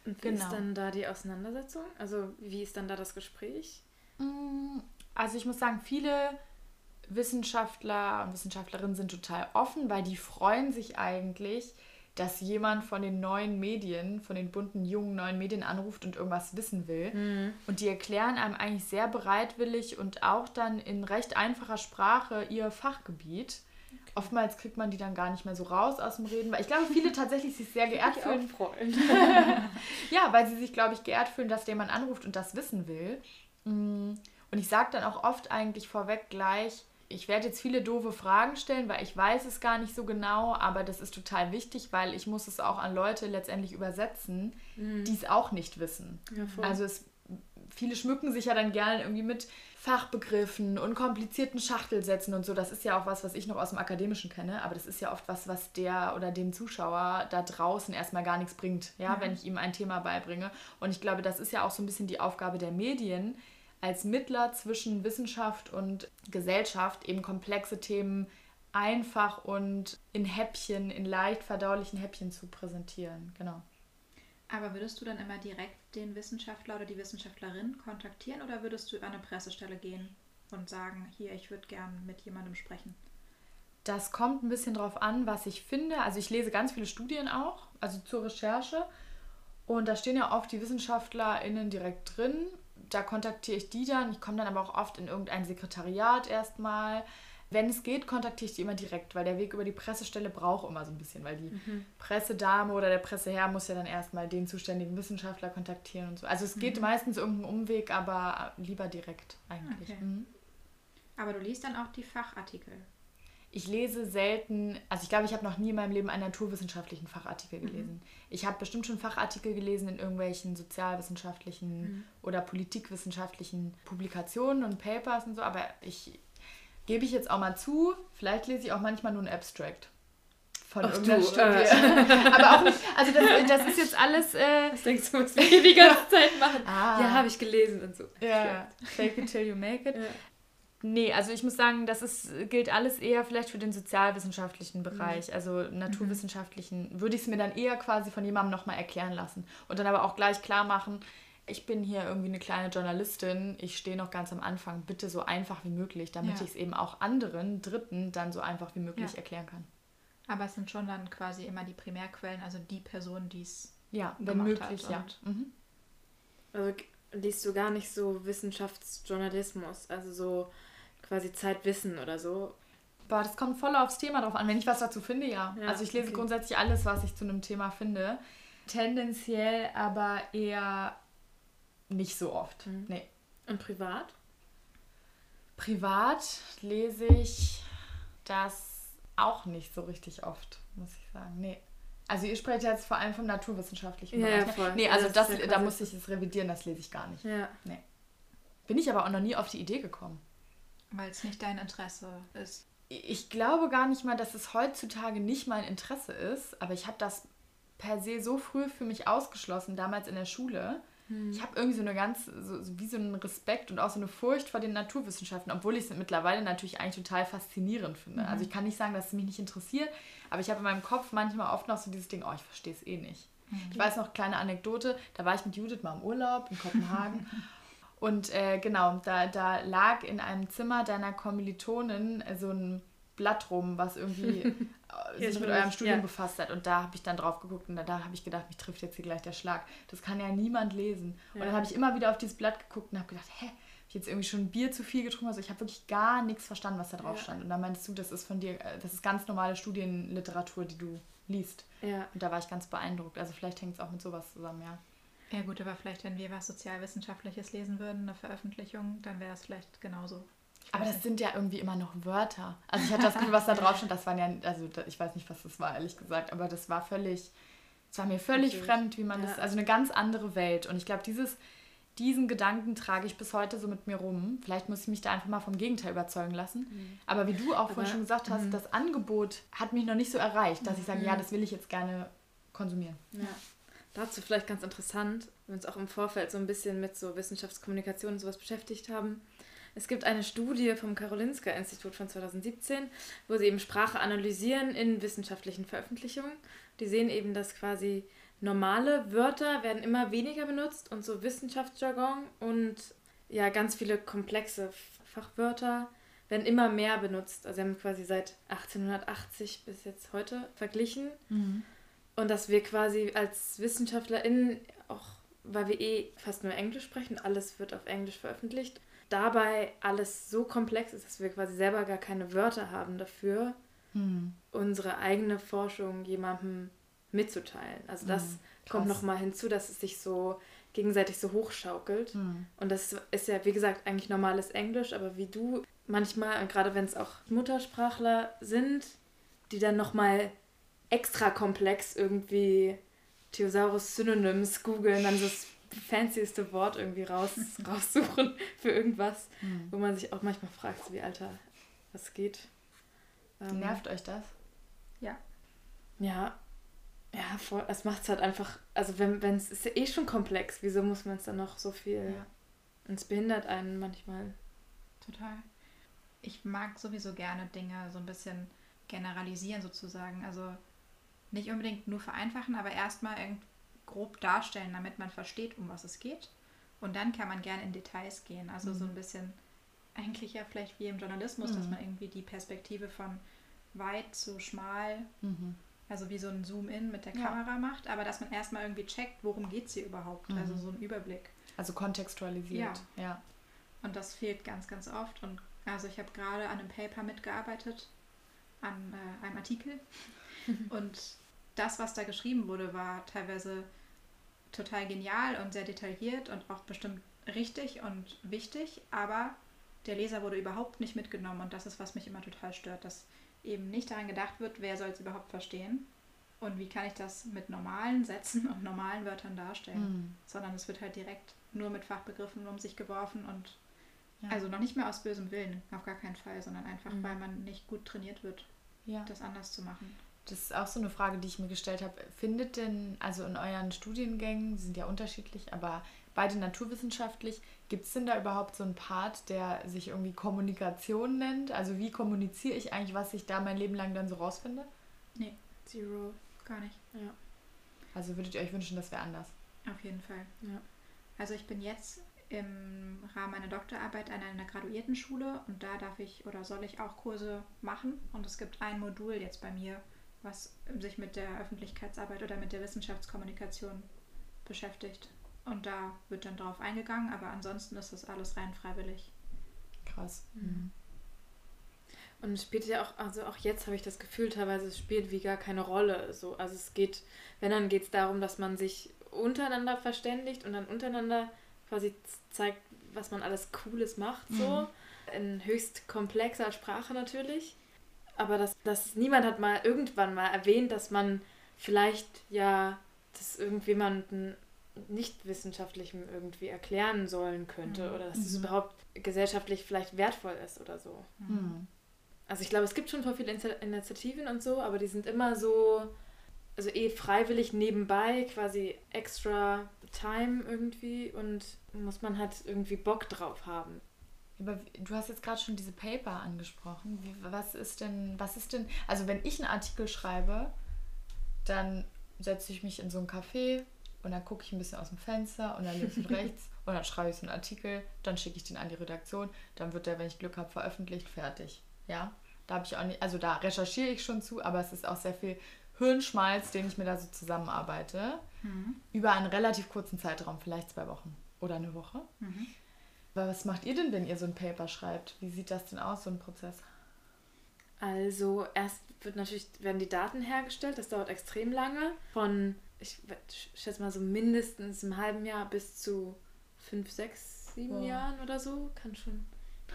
Und wie Genau. ist dann da die Auseinandersetzung? Also wie ist dann da das Gespräch? Mm, Also ich muss sagen, viele Wissenschaftler und Wissenschaftlerinnen sind total offen, weil die freuen sich eigentlich, dass jemand von den neuen Medien, von den bunten, jungen neuen Medien anruft und irgendwas wissen will. Und die erklären einem eigentlich sehr bereitwillig und auch dann in recht einfacher Sprache ihr Fachgebiet. Oftmals kriegt man die dann gar nicht mehr so raus aus dem Reden, weil ich glaube, viele tatsächlich sich sehr [LAUGHS] geehrt fühlen. freuen. [LAUGHS] Ja, weil sie sich, glaube ich, geehrt fühlen, dass jemand anruft und das wissen will. Mm, Und ich sage dann auch oft eigentlich vorweg gleich, ich werde jetzt viele doofe Fragen stellen, weil ich weiß es gar nicht so genau, aber das ist total wichtig, weil ich muss es auch an Leute letztendlich übersetzen, die es auch nicht wissen. Ja. Also es, viele schmücken sich ja dann gerne irgendwie mit Fachbegriffen und komplizierten Schachtelsätzen und so. Das ist ja auch was, was ich noch aus dem Akademischen kenne, aber das ist ja oft was, was der oder dem Zuschauer da draußen erstmal gar nichts bringt, ja, wenn ich ihm ein Thema beibringe. Und ich glaube, das ist ja auch so ein bisschen die Aufgabe der Medien, als Mittler zwischen Wissenschaft und Gesellschaft eben komplexe Themen einfach und in Häppchen, in leicht verdaulichen Häppchen zu präsentieren. Genau. Aber würdest du dann immer direkt den Wissenschaftler oder die Wissenschaftlerin kontaktieren oder würdest du über eine Pressestelle gehen und sagen, hier, ich würde gern mit jemandem sprechen? Das kommt ein bisschen drauf an, was ich finde. Also ich lese ganz viele Studien auch, also zur Recherche. Und da stehen ja oft die WissenschaftlerInnen direkt drin. Da kontaktiere ich die dann. Ich komme dann aber auch oft in irgendein Sekretariat erstmal. Wenn es geht, kontaktiere ich die immer direkt, weil der Weg über die Pressestelle braucht immer so ein bisschen, weil die Pressedame oder der Presseherr muss ja dann erstmal den zuständigen Wissenschaftler kontaktieren und so. Also es geht meistens irgendeinen Umweg, aber lieber direkt eigentlich. Okay. Mhm. Aber du liest dann auch die Fachartikel. Ich lese selten, also ich glaube, ich habe noch nie in meinem Leben einen naturwissenschaftlichen Fachartikel gelesen. Ich habe bestimmt schon Fachartikel gelesen in irgendwelchen sozialwissenschaftlichen oder politikwissenschaftlichen Publikationen und Papers und so, aber ich gebe ich jetzt auch mal zu, vielleicht lese ich auch manchmal nur ein Abstract von Ach irgendeiner du, Studie. äh. [LAUGHS] aber auch nicht, also das, das ist jetzt alles, äh, Was denkst du, was wir die ganze [LAUGHS] Zeit machen? Ah. Ja, habe ich gelesen und so. ja, fake it till you make it. Ja. Nee, also ich muss sagen, das ist, gilt alles eher vielleicht für den sozialwissenschaftlichen Bereich. Also naturwissenschaftlichen würde ich es mir dann eher quasi von jemandem nochmal erklären lassen. Und dann aber auch gleich klar machen, ich bin hier irgendwie eine kleine Journalistin, ich stehe noch ganz am Anfang, bitte so einfach wie möglich, damit Ja. ich es eben auch anderen, Dritten dann so einfach wie möglich Ja. erklären kann. Aber es sind schon dann quasi immer die Primärquellen, also die Person, die es Ja, wenn gemacht möglich, hat ja. Mhm. Also liest du gar nicht so Wissenschaftsjournalismus, also so quasi Zeitwissen oder so. Boah, das kommt voll aufs Thema drauf an. Wenn ich was dazu finde, ja. Ja, also ich lese okay. grundsätzlich alles, was ich zu einem Thema finde. Tendenziell aber eher nicht so oft. Mhm. Nee. Und privat? Privat lese ich das auch nicht so richtig oft, muss ich sagen. Nee. Also ihr sprecht jetzt vor allem vom naturwissenschaftlichen Ja, Bereich. ja, ne? voll. Nee, Ja, also das das, da muss ich es revidieren, das lese ich gar nicht. Ja. Bin ich aber auch noch nie auf die Idee gekommen. Weil es nicht dein Interesse ist. Ich glaube gar nicht mal, dass es heutzutage nicht mein Interesse ist, aber ich habe das per se so früh für mich ausgeschlossen, damals in der Schule. Ich habe irgendwie so eine ganz, so, wie so einen Respekt und auch so eine Furcht vor den Naturwissenschaften, obwohl ich es mittlerweile natürlich eigentlich total faszinierend finde. Also ich kann nicht sagen, dass es mich nicht interessiert, aber ich habe in meinem Kopf manchmal oft noch so dieses Ding, oh, ich verstehe es eh nicht. Ich weiß noch, kleine Anekdote, da war ich mit Judith mal im Urlaub in Kopenhagen [LAUGHS] und äh, genau, da, da lag in einem Zimmer deiner Kommilitonin äh, so ein Blatt rum, was irgendwie [LAUGHS] äh, sich mit eurem Studium ja. befasst hat. Und da habe ich dann drauf geguckt und da, habe ich gedacht, mich trifft jetzt hier gleich der Schlag. Das kann ja niemand lesen. Und Ja. dann habe ich immer wieder auf dieses Blatt geguckt und habe gedacht, hä, habe ich jetzt irgendwie schon ein Bier zu viel getrunken? Also ich habe wirklich gar nichts verstanden, was da drauf Ja. stand. Und dann meinst du, das ist von dir, äh, das ist ganz normale Studienliteratur, die du liest. Ja. Und da war ich ganz beeindruckt. Also vielleicht hängt es auch mit sowas zusammen, ja. Ja gut, aber vielleicht, wenn wir was Sozialwissenschaftliches lesen würden, eine Veröffentlichung, dann wäre das vielleicht genauso. Aber das nicht. sind ja irgendwie immer noch Wörter. Also ich hatte das Gefühl, was da drauf stand, das waren ja, also ich weiß nicht, was das war, ehrlich gesagt, aber das war völlig, es war mir völlig Natürlich. fremd, wie man Ja. das, also eine ganz andere Welt. Und ich glaube, dieses, diesen Gedanken trage ich bis heute so mit mir rum. Vielleicht muss ich mich da einfach mal vom Gegenteil überzeugen lassen. Aber wie du auch vorhin Aber- schon gesagt hast, mhm. das Angebot hat mich noch nicht so erreicht, dass ich sage, ja, das will ich jetzt gerne konsumieren. Ja. Dazu vielleicht ganz interessant, wir uns auch im Vorfeld so ein bisschen mit so Wissenschaftskommunikation und sowas beschäftigt haben. Es gibt eine Studie vom Karolinska-Institut von 2017, wo sie eben Sprache analysieren in wissenschaftlichen Veröffentlichungen. Die sehen eben, dass quasi normale Wörter werden immer weniger benutzt und so Wissenschaftsjargon und ja, ganz viele komplexe Fachwörter werden immer mehr benutzt. Also sie haben quasi seit 1880 bis jetzt heute verglichen. Und dass wir quasi als WissenschaftlerInnen, auch weil wir eh fast nur Englisch sprechen, alles wird auf Englisch veröffentlicht, dabei alles so komplex ist, dass wir quasi selber gar keine Wörter haben dafür, Hm. unsere eigene Forschung jemandem mitzuteilen. Also das Hm, kommt nochmal hinzu, dass es sich so gegenseitig so hochschaukelt. Hm. Und das ist ja, wie gesagt, eigentlich normales Englisch, aber wie du manchmal, gerade wenn es auch Muttersprachler sind, die dann nochmal extra komplex irgendwie Theosaurus Synonyms googeln, dann so das fancieste Wort irgendwie raus, [LAUGHS] raussuchen für irgendwas, Hm. wo man sich auch manchmal fragt, wie Alter, was geht. Ähm, Nervt euch das? Ja. Ja, ja, voll. Es macht es halt einfach, also wenn wenn es ist ja eh schon komplex, wieso muss man es dann noch so viel. Ja. Und es behindert einen manchmal. Total. Ich mag sowieso gerne Dinge so ein bisschen generalisieren sozusagen. Also nicht unbedingt nur vereinfachen, aber erstmal irgend grob darstellen, damit man versteht, um was es geht. Und dann kann man gerne in Details gehen. Also so ein bisschen, eigentlich ja vielleicht wie im Journalismus, dass Mhm. man irgendwie die Perspektive von weit zu schmal, Mhm. also wie so ein Zoom-In mit der Ja. Kamera macht, aber dass man erstmal irgendwie checkt, worum geht es hier überhaupt. Mhm. Also so ein Überblick. Also kontextualisiert. Ja. Und das fehlt ganz, ganz oft. Und also ich habe gerade an einem Paper mitgearbeitet, an äh, einem Artikel. [LAUGHS] und das, was da geschrieben wurde, war teilweise total genial und sehr detailliert und auch bestimmt richtig und wichtig, aber der Leser wurde überhaupt nicht mitgenommen und das ist, was mich immer total stört, dass eben nicht daran gedacht wird, wer soll es überhaupt verstehen und wie kann ich das mit normalen Sätzen und normalen Wörtern darstellen, Mhm. sondern es wird halt direkt nur mit Fachbegriffen um sich geworfen und Ja. also noch nicht mehr aus bösem Willen, auf gar keinen Fall, sondern einfach, Mhm. weil man nicht gut trainiert wird, ja. das anders zu machen. Das ist auch so eine Frage, die ich mir gestellt habe. Findet denn, also in euren Studiengängen, die sind ja unterschiedlich, aber beide naturwissenschaftlich, gibt es denn da überhaupt so einen Part, der sich irgendwie Kommunikation nennt? Also wie kommuniziere ich eigentlich, was ich da mein Leben lang dann so rausfinde? Zero. Gar nicht. Ja. Also würdet ihr euch wünschen, das wäre anders? Auf jeden Fall. Ja. Also ich bin jetzt im Rahmen meiner Doktorarbeit an einer Graduiertenschule und da darf ich oder soll ich auch Kurse machen. Und es gibt ein Modul jetzt bei mir, was sich mit der Öffentlichkeitsarbeit oder mit der Wissenschaftskommunikation beschäftigt. Und da wird dann drauf eingegangen, aber ansonsten ist das alles rein freiwillig. Krass. Mhm. Und es spielt ja auch, also auch jetzt habe ich das Gefühl, teilweise es spielt wie gar keine Rolle. So. Also es geht, wenn dann geht es darum, dass man sich untereinander verständigt und dann untereinander quasi zeigt, was man alles Cooles macht. So. Mhm. In höchst komplexer Sprache natürlich. Aber dass das niemand hat mal irgendwann mal erwähnt, dass man vielleicht ja das irgendjemanden nicht wissenschaftlichem irgendwie erklären sollen könnte Mhm. oder dass es Mhm. überhaupt gesellschaftlich vielleicht wertvoll ist oder so. Mhm. Also ich glaube, es gibt schon voll viele Initi- Initiativen und so, aber die sind immer so, also eh freiwillig nebenbei, quasi extra Time irgendwie und muss man halt irgendwie Bock drauf haben. Aber du hast jetzt gerade schon diese Paper angesprochen. Wie, was ist denn, was ist denn, also wenn ich einen Artikel schreibe, dann setze ich mich in so ein Café und dann gucke ich ein bisschen aus dem Fenster und dann links und [LAUGHS] rechts und dann schreibe ich so einen Artikel, dann schicke ich den an die Redaktion, dann wird der, wenn ich Glück habe, veröffentlicht, fertig. Ja, da habe ich auch nicht, also da recherchiere ich schon zu, aber es ist auch sehr viel Hirnschmalz, den ich mir da so zusammenarbeite, Mhm. über einen relativ kurzen Zeitraum, vielleicht zwei Wochen oder eine Woche. Mhm. Aber was macht ihr denn, wenn ihr so ein Paper schreibt? Wie sieht das denn aus, so ein Prozess? Also erst wird natürlich, werden die Daten hergestellt, das dauert extrem lange. Von, ich schätze mal so mindestens einem halben Jahr bis zu fünf, sechs, sieben Wow. Jahren oder so. Kann schon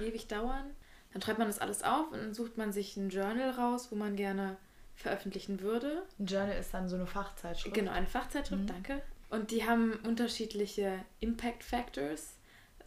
ewig dauern. Dann schreibt man das alles auf und dann sucht man sich ein Journal raus, wo man gerne veröffentlichen würde. Ein Journal ist dann so eine Fachzeitschrift. Genau, eine Fachzeitschrift, Mhm. danke. Und die haben unterschiedliche Impact Factors,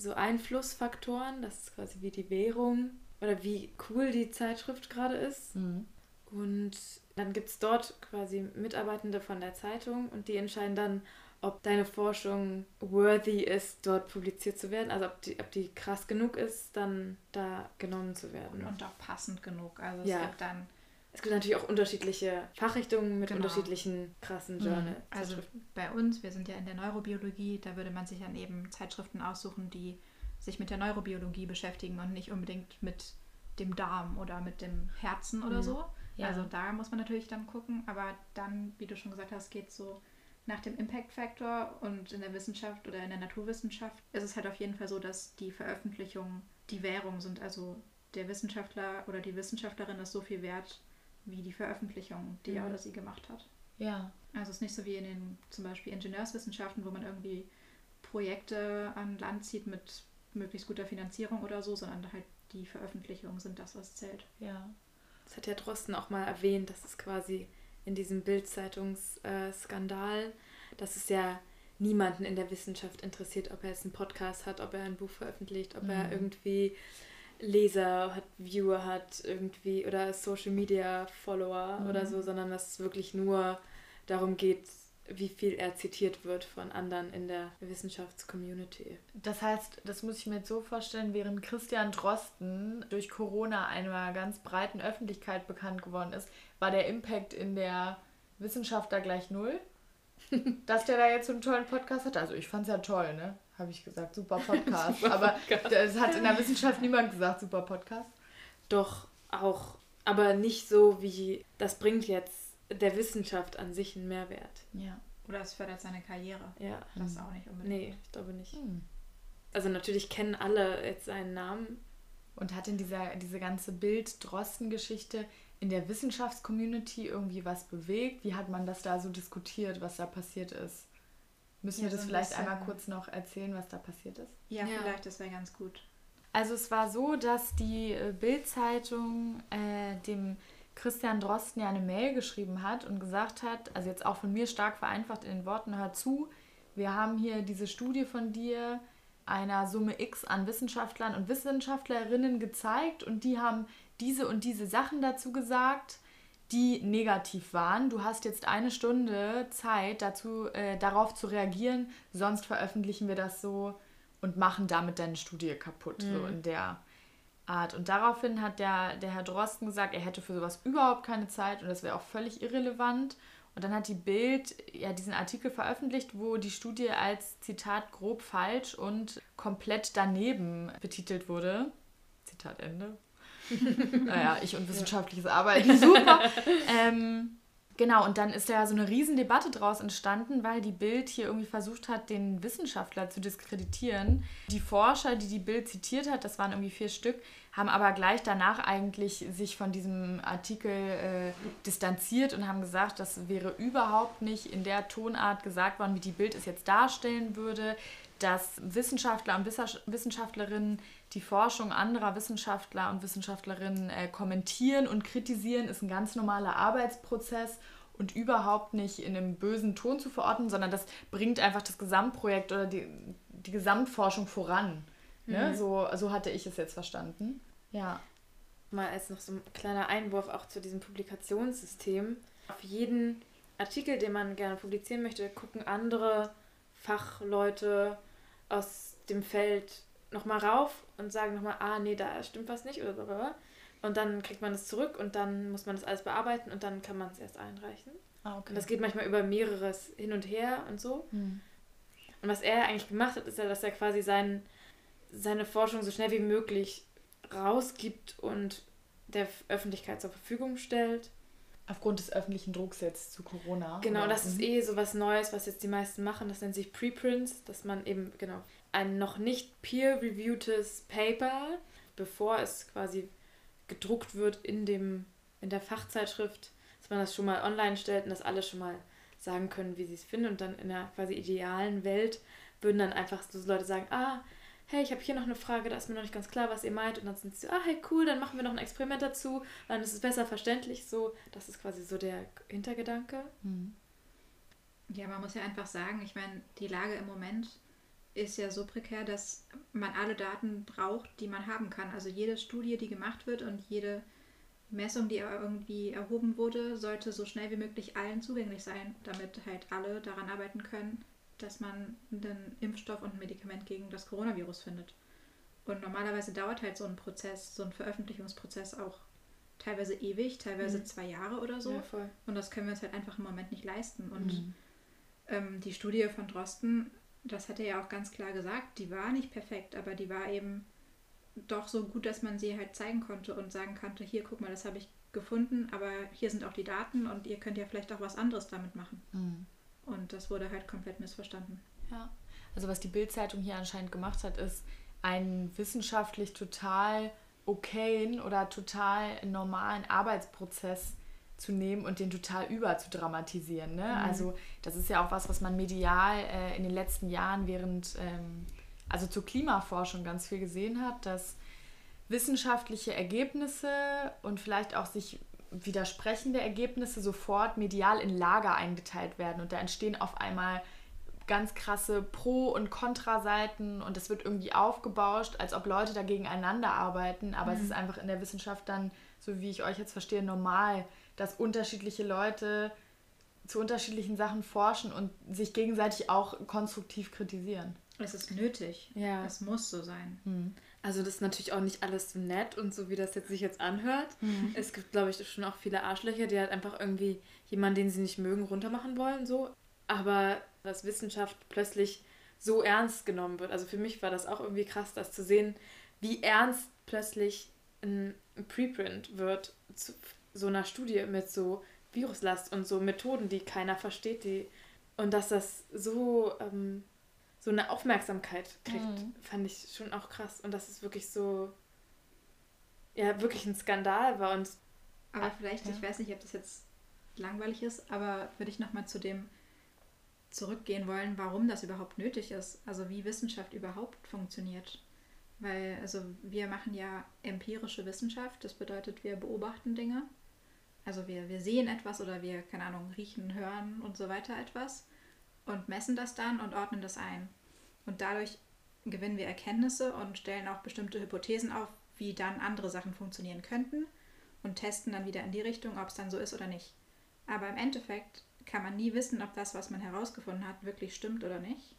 also Einflussfaktoren, das ist quasi wie die Währung oder wie cool die Zeitschrift gerade ist. Mhm. Und dann gibt es dort quasi Mitarbeitende von der Zeitung und die entscheiden dann, ob deine Forschung worthy ist, dort publiziert zu werden. Also ob die, ob die krass genug ist, dann da genommen zu werden. Und auch passend genug. Also es Ja. gibt dann, Es gibt natürlich auch unterschiedliche Fachrichtungen mit Genau. unterschiedlichen krassen Mhm. Journal. also bei uns, wir sind ja in der Neurobiologie, da würde man sich dann eben Zeitschriften aussuchen, die sich mit der Neurobiologie beschäftigen und nicht unbedingt mit dem Darm oder mit dem Herzen oder Mhm. so. Ja. Also da muss man natürlich dann gucken, aber dann, wie du schon gesagt hast, geht so nach dem Impact Factor und in der Wissenschaft oder in der Naturwissenschaft ist es halt auf jeden Fall so, dass die Veröffentlichungen die Währung sind. Also der Wissenschaftler oder die Wissenschaftlerin ist so viel wert wie die Veröffentlichung, die er Mhm. oder sie gemacht hat. Ja. Also es ist nicht so wie in den zum Beispiel Ingenieurswissenschaften, wo man irgendwie Projekte an Land zieht mit möglichst guter Finanzierung oder so, sondern halt die Veröffentlichungen sind das, was zählt. Ja. Das hat ja Drosten auch mal erwähnt, dass es quasi in diesem Bild-Zeitungsskandal, dass es ja niemanden in der Wissenschaft interessiert, ob er jetzt einen Podcast hat, ob er ein Buch veröffentlicht, ob er Mhm. irgendwie Leser hat, Viewer hat, irgendwie oder Social Media Follower Mhm. oder so, sondern dass es wirklich nur darum geht, wie viel er zitiert wird von anderen in der Wissenschaftscommunity. Das heißt, das muss ich mir jetzt so vorstellen, während Christian Drosten durch Corona einer ganz breiten Öffentlichkeit bekannt geworden ist, war der Impact in der Wissenschaft da gleich null. [LAUGHS] Dass der da jetzt so einen tollen Podcast hat. Also ich fand es ja toll, ne? Habe ich gesagt, super Podcast. [LAUGHS] Super Aber Podcast. das hat in der Wissenschaft niemand gesagt, super Podcast. Doch auch, aber nicht so wie, das bringt jetzt der Wissenschaft an sich einen Mehrwert. Ja. Oder es fördert seine Karriere. Ja. Das Mhm. auch nicht unbedingt. Nee, ich glaube nicht. Hm. Also natürlich kennen alle jetzt seinen Namen. Und hat in dieser diese ganze Bild-Drosten-Geschichte in der Wissenschaftscommunity irgendwie was bewegt? Wie hat man das da so diskutiert, was da passiert ist? Müssen Ja, wir das so vielleicht bisschen. einmal kurz noch erzählen, was da passiert ist? Ja, Ja. vielleicht, das wäre ganz gut. Also es war so, dass die äh, Bild-Zeitung äh, dem Christian Drosten ja eine Mail geschrieben hat und gesagt hat, also jetzt auch von mir stark vereinfacht in den Worten, hör zu, wir haben hier diese Studie von dir einer Summe X an Wissenschaftlern und Wissenschaftlerinnen gezeigt und die haben diese und diese Sachen dazu gesagt, die negativ waren. Du hast jetzt eine Stunde Zeit dazu, äh, darauf zu reagieren, sonst veröffentlichen wir das so und machen damit deine Studie kaputt, so in der Art. Und daraufhin hat der, der Herr Drosten gesagt, er hätte für sowas überhaupt keine Zeit und das wäre auch völlig irrelevant. Und dann hat die Bild ja diesen Artikel veröffentlicht, wo die Studie als Zitat grob falsch und komplett daneben betitelt wurde. Zitat Ende. [LAUGHS] naja, ich und wissenschaftliches Arbeiten, [LAUGHS] super. ähm, Genau, und dann ist ja so eine Riesendebatte daraus entstanden, weil die Bild hier irgendwie versucht hat, den Wissenschaftler zu diskreditieren. Die Forscher, die die Bild zitiert hat, das waren irgendwie vier Stück, haben aber gleich danach eigentlich sich von diesem Artikel äh, distanziert und haben gesagt, das wäre überhaupt nicht in der Tonart gesagt worden, wie die Bild es jetzt darstellen würde, dass Wissenschaftler und Wissenschaftlerinnen die Forschung anderer Wissenschaftler und Wissenschaftlerinnen äh, kommentieren und kritisieren, ist ein ganz normaler Arbeitsprozess und überhaupt nicht in einem bösen Ton zu verorten, sondern das bringt einfach das Gesamtprojekt oder die, die Gesamtforschung voran. Ne? Mhm. Ne? So, so hatte ich es jetzt verstanden. Ja. Mal als noch so ein kleiner Einwurf auch zu diesem Publikationssystem. Auf jeden Artikel, den man gerne publizieren möchte, gucken andere Fachleute aus dem Feld nochmal rauf und sagen nochmal, ah, nee, da stimmt was nicht oder blablabla. Und dann kriegt man es zurück und dann muss man das alles bearbeiten und dann kann man es erst einreichen. Ah, okay. Und das geht manchmal über mehreres hin und her und so. Hm. Und was er eigentlich gemacht hat, ist ja, dass er quasi sein, seine Forschung so schnell wie möglich rausgibt und der Öffentlichkeit zur Verfügung stellt. Aufgrund des öffentlichen Drucks jetzt zu Corona. Genau, das ist mhm. eh so was Neues, was jetzt die meisten machen. Das nennt sich Preprints, dass man eben, genau, ein noch nicht peer-reviewtes Paper, bevor es quasi gedruckt wird in, dem, in der Fachzeitschrift, dass man das schon mal online stellt und dass alle schon mal sagen können, wie sie es finden. Und dann in der quasi idealen Welt würden dann einfach so Leute sagen, ah, hey, ich habe hier noch eine Frage, da ist mir noch nicht ganz klar, was ihr meint. Und dann sind sie so, ah, hey, cool, dann machen wir noch ein Experiment dazu. Dann ist es besser verständlich so. Das ist quasi so der Hintergedanke. Mhm. Ja, man muss ja einfach sagen, ich meine, die Lage im Moment ist ja so prekär, dass man alle Daten braucht, die man haben kann. Also jede Studie, die gemacht wird und jede Messung, die irgendwie erhoben wurde, sollte so schnell wie möglich allen zugänglich sein, damit halt alle daran arbeiten können, dass man einen Impfstoff und ein Medikament gegen das Coronavirus findet. Und normalerweise dauert halt so ein Prozess, so ein Veröffentlichungsprozess auch teilweise ewig, teilweise mhm. zwei Jahre oder so. Ja, und das können wir uns halt einfach im Moment nicht leisten. Und mhm. ähm, die Studie von Drosten das hat er ja auch ganz klar gesagt, die war nicht perfekt, aber die war eben doch so gut, dass man sie halt zeigen konnte und sagen konnte, hier, guck mal, das habe ich gefunden, aber hier sind auch die Daten und ihr könnt ja vielleicht auch was anderes damit machen. Mhm. Und das wurde halt komplett missverstanden. Ja, also was die Bildzeitung hier anscheinend gemacht hat, ist einen wissenschaftlich total okayen oder total normalen Arbeitsprozess zu nehmen und den total überzudramatisieren. Ne? Mhm. Also das ist ja auch was, was man medial äh, in den letzten Jahren während, ähm, also zur Klimaforschung ganz viel gesehen hat, dass wissenschaftliche Ergebnisse und vielleicht auch sich widersprechende Ergebnisse sofort medial in Lager eingeteilt werden und da entstehen auf einmal ganz krasse Pro- und Kontraseiten und es wird irgendwie aufgebauscht, als ob Leute da gegeneinander arbeiten, aber mhm. es ist einfach in der Wissenschaft dann, so wie ich euch jetzt verstehe, normal, dass unterschiedliche Leute zu unterschiedlichen Sachen forschen und sich gegenseitig auch konstruktiv kritisieren. Es ist nötig. Ja. Es muss so sein. Mhm. Also das ist natürlich auch nicht alles so nett und so, wie das jetzt sich jetzt anhört. Mhm. Es gibt, glaube ich, schon auch viele Arschlöcher, die halt einfach irgendwie jemanden, den sie nicht mögen, runtermachen wollen, so. Aber dass Wissenschaft plötzlich so ernst genommen wird. Also für mich war das auch irgendwie krass, das zu sehen, wie ernst plötzlich ein Preprint wird zu, so einer Studie mit so Viruslast und so Methoden, die keiner versteht, die und dass das so ähm, so eine Aufmerksamkeit kriegt, mhm. fand ich schon auch krass und dass es wirklich so ja wirklich ein Skandal war und aber vielleicht, ja. ich weiß nicht, ob das jetzt langweilig ist, aber würde ich noch mal zu dem zurückgehen wollen, warum das überhaupt nötig ist, also wie Wissenschaft überhaupt funktioniert. Weil, also wir machen ja empirische Wissenschaft, das bedeutet, wir beobachten Dinge also wir, wir sehen etwas oder wir, keine Ahnung, riechen, hören und so weiter etwas und messen das dann und ordnen das ein. Und dadurch gewinnen wir Erkenntnisse und stellen auch bestimmte Hypothesen auf, wie dann andere Sachen funktionieren könnten und testen dann wieder in die Richtung, ob es dann so ist oder nicht. Aber im Endeffekt kann man nie wissen, ob das, was man herausgefunden hat, wirklich stimmt oder nicht.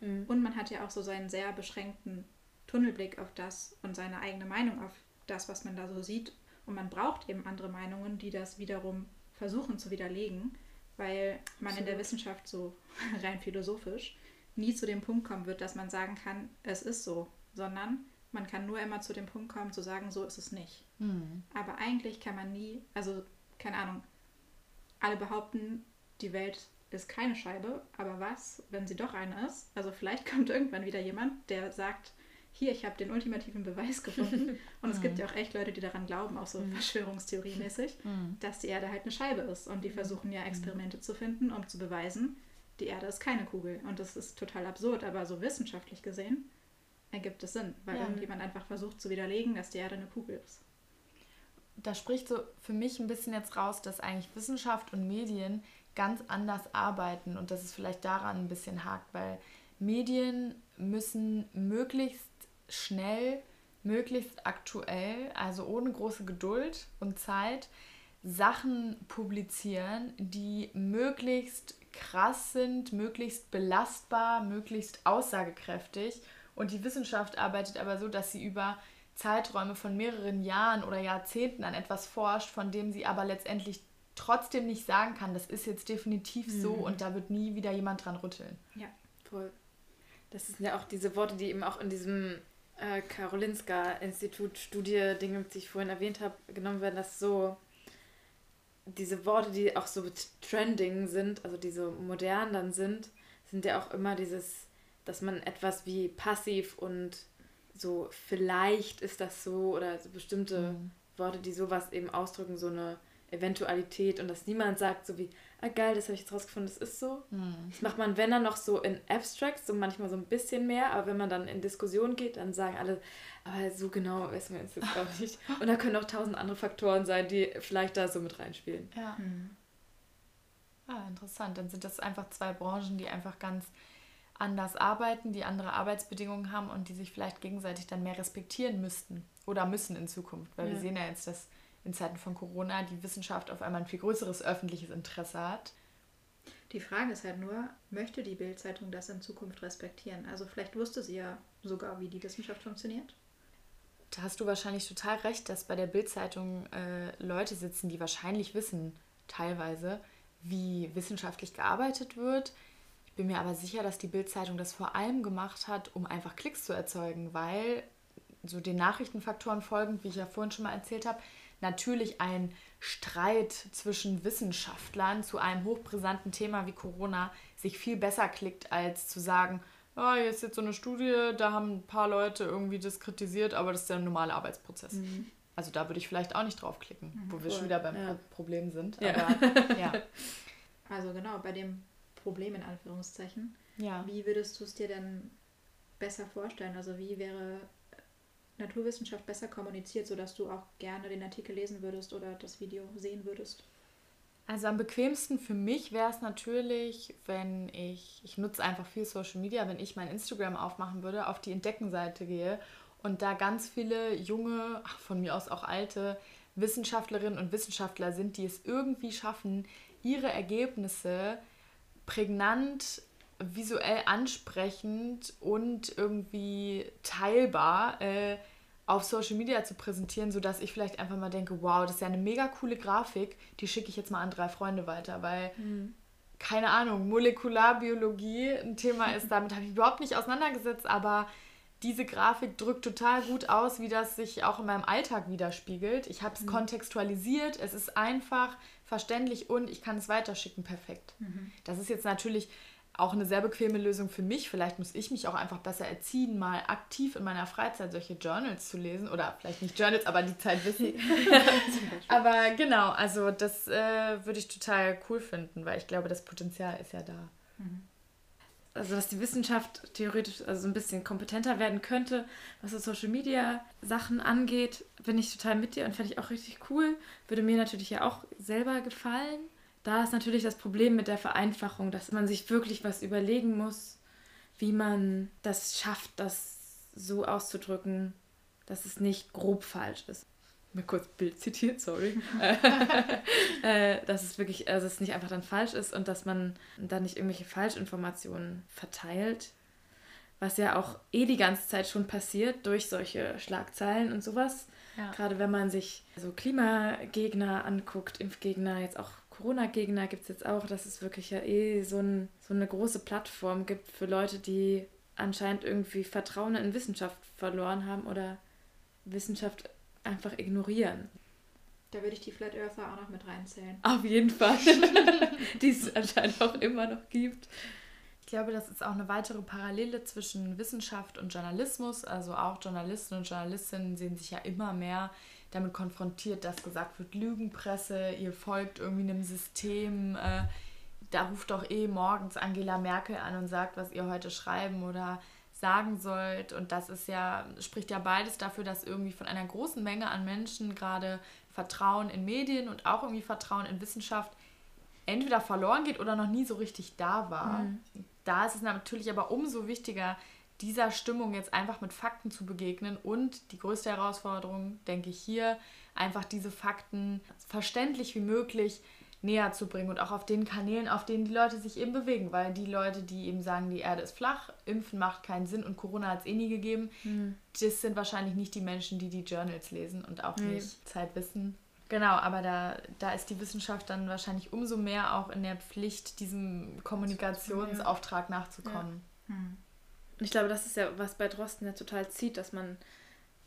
Mhm. Und man hat ja auch so seinen sehr beschränkten Tunnelblick auf das und seine eigene Meinung auf das, was man da so sieht und man braucht eben andere Meinungen, die das wiederum versuchen zu widerlegen. Weil man Absolut. in der Wissenschaft so [LAUGHS] rein philosophisch nie zu dem Punkt kommen wird, dass man sagen kann, es ist so, sondern man kann nur immer zu dem Punkt kommen, zu sagen, so ist es nicht. Mhm. Aber eigentlich kann man nie, also keine Ahnung, alle behaupten, die Welt ist keine Scheibe, aber was, wenn sie doch eine ist? Also vielleicht [LAUGHS] kommt irgendwann wieder jemand, der sagt, hier, ich habe den ultimativen Beweis gefunden. [LAUGHS] Und es gibt ja auch echt Leute, die daran glauben, auch so mhm. Verschwörungstheorie-mäßig, [LAUGHS] mhm. dass die Erde halt eine Scheibe ist. Und die mhm. versuchen ja Experimente zu finden, um zu beweisen, die Erde ist keine Kugel. Und das ist total absurd, aber so wissenschaftlich gesehen ergibt es Sinn, weil ja. irgendjemand einfach versucht zu widerlegen, dass die Erde eine Kugel ist. Da spricht so für mich ein bisschen jetzt raus, dass eigentlich Wissenschaft und Medien ganz anders arbeiten und dass es vielleicht daran ein bisschen hakt, weil Medien müssen möglichst schnell, möglichst aktuell, also ohne große Geduld und Zeit, Sachen publizieren, die möglichst krass sind, möglichst belastbar, möglichst aussagekräftig. Und die Wissenschaft arbeitet aber so, dass sie über Zeiträume von mehreren Jahren oder Jahrzehnten an etwas forscht, von dem sie aber letztendlich trotzdem nicht sagen kann, das ist jetzt definitiv so mhm. und da wird nie wieder jemand dran rütteln. Ja, voll. Das sind ja auch diese Worte, die eben auch in diesem äh, Karolinska-Institut Studie, Dinge, die ich vorhin erwähnt habe, genommen werden, dass so diese Worte, die auch so trending sind, also die so modern dann sind, sind ja auch immer dieses, dass man etwas wie passiv und so vielleicht ist das so oder so bestimmte mhm. Worte, die sowas eben ausdrücken, so eine Eventualität und dass niemand sagt so wie, ah geil, das habe ich jetzt rausgefunden, das ist so. Mhm. Das macht man, wenn dann noch so in Abstracts, so manchmal so ein bisschen mehr, aber wenn man dann in Diskussion geht, dann sagen alle, aber so genau wissen wir es jetzt auch nicht. Und da können auch tausend andere Faktoren sein, die vielleicht da so mit reinspielen. Ja. Mhm. Ah, interessant. Dann sind das einfach zwei Branchen, die einfach ganz anders arbeiten, die andere Arbeitsbedingungen haben und die sich vielleicht gegenseitig dann mehr respektieren müssten oder müssen in Zukunft. Weil ja. wir sehen ja jetzt, dass in Zeiten von Corona die Wissenschaft auf einmal ein viel größeres öffentliches Interesse hat. Die Frage ist halt nur, möchte die Bild-Zeitung das in Zukunft respektieren? Also vielleicht wusste sie ja sogar, wie die Wissenschaft funktioniert. Da hast du wahrscheinlich total recht, dass bei der Bild-Zeitung äh, Leute sitzen, die wahrscheinlich wissen, teilweise, wie wissenschaftlich gearbeitet wird. Ich bin mir aber sicher, dass die Bild-Zeitung das vor allem gemacht hat, um einfach Klicks zu erzeugen, weil so den Nachrichtenfaktoren folgend, wie ich ja vorhin schon mal erzählt habe, natürlich ein Streit zwischen Wissenschaftlern zu einem hochbrisanten Thema wie Corona sich viel besser klickt, als zu sagen, oh, hier ist jetzt so eine Studie, da haben ein paar Leute irgendwie das kritisiert, aber das ist der normale Arbeitsprozess. Mhm. Also da würde ich vielleicht auch nicht draufklicken, mhm, wo wir schon wieder beim ja. Problem sind. Ja. Aber, [LAUGHS] ja. Also genau, bei dem Problem in Anführungszeichen. Ja. Wie würdest du es dir denn besser vorstellen? Also wie wäre Naturwissenschaft besser kommuniziert, sodass du auch gerne den Artikel lesen würdest oder das Video sehen würdest? Also am bequemsten für mich wäre es natürlich, wenn ich, ich nutze einfach viel Social Media, wenn ich mein Instagram aufmachen würde, auf die Entdeckenseite gehe und da ganz viele junge, von mir aus auch alte Wissenschaftlerinnen und Wissenschaftler sind, die es irgendwie schaffen, ihre Ergebnisse prägnant visuell ansprechend und irgendwie teilbar äh, auf Social Media zu präsentieren, sodass ich vielleicht einfach mal denke, wow, das ist ja eine mega coole Grafik, die schicke ich jetzt mal an drei Freunde weiter, weil, mhm. keine Ahnung, Molekularbiologie ein Thema ist, [LAUGHS] damit habe ich überhaupt nicht auseinandergesetzt, aber diese Grafik drückt total gut aus, wie das sich auch in meinem Alltag widerspiegelt. Ich habe es mhm. kontextualisiert, es ist einfach, verständlich und ich kann es weiterschicken, perfekt. Mhm. Das ist jetzt natürlich auch eine sehr bequeme Lösung für mich. Vielleicht muss ich mich auch einfach besser erziehen, mal aktiv in meiner Freizeit solche Journals zu lesen. Oder vielleicht nicht Journals, aber die Zeit wissen. [LAUGHS] aber genau, also das äh, würde ich total cool finden, weil ich glaube, das Potenzial ist ja da. Mhm. Also, dass die Wissenschaft theoretisch also so ein bisschen kompetenter werden könnte, was so Social Media Sachen angeht, bin ich total mit dir und fände ich auch richtig cool. Würde mir natürlich ja auch selber gefallen da ist natürlich das Problem mit der Vereinfachung, dass man sich wirklich was überlegen muss, wie man das schafft, das so auszudrücken, dass es nicht grob falsch ist. Mal kurz Bild zitiert, sorry. [LAUGHS] [LAUGHS] äh, dass es wirklich, also es nicht einfach dann falsch ist und dass man dann nicht irgendwelche Falschinformationen verteilt. Was ja auch eh die ganze Zeit schon passiert durch solche Schlagzeilen und sowas. Ja. Gerade wenn man sich so Klimagegner anguckt, Impfgegner, jetzt auch Corona-Gegner gibt es jetzt auch, dass es wirklich ja eh so, ein, so eine große Plattform gibt für Leute, die anscheinend irgendwie Vertrauen in Wissenschaft verloren haben oder Wissenschaft einfach ignorieren. Da würde ich die Flat Earther auch noch mit reinzählen. Auf jeden Fall. [LAUGHS] die es anscheinend auch immer noch gibt. Ich glaube, das ist auch eine weitere Parallele zwischen Wissenschaft und Journalismus. Also auch Journalisten und Journalistinnen sehen sich ja immer mehr damit konfrontiert, dass gesagt wird, Lügenpresse, ihr folgt irgendwie einem System. Äh, da ruft doch eh morgens Angela Merkel an und sagt, was ihr heute schreiben oder sagen sollt. Und das ist ja, spricht ja beides dafür, dass irgendwie von einer großen Menge an Menschen gerade Vertrauen in Medien und auch irgendwie Vertrauen in Wissenschaft entweder verloren geht oder noch nie so richtig da war. Mhm. Da ist es natürlich aber umso wichtiger, dieser Stimmung jetzt einfach mit Fakten zu begegnen und die größte Herausforderung, denke ich hier, einfach diese Fakten verständlich wie möglich näher zu bringen und auch auf den Kanälen, auf denen die Leute sich eben bewegen, weil die Leute, die eben sagen, die Erde ist flach, Impfen macht keinen Sinn und Corona hat es eh nie gegeben, mhm. das sind wahrscheinlich nicht die Menschen, die die Journals lesen und auch mhm. nicht Zeitwissen. Genau, aber da, da ist die Wissenschaft dann wahrscheinlich umso mehr auch in der Pflicht, diesem Kommunikationsauftrag nachzukommen. Ja. Mhm. Und ich glaube, das ist ja, was bei Drosten ja total zieht, dass man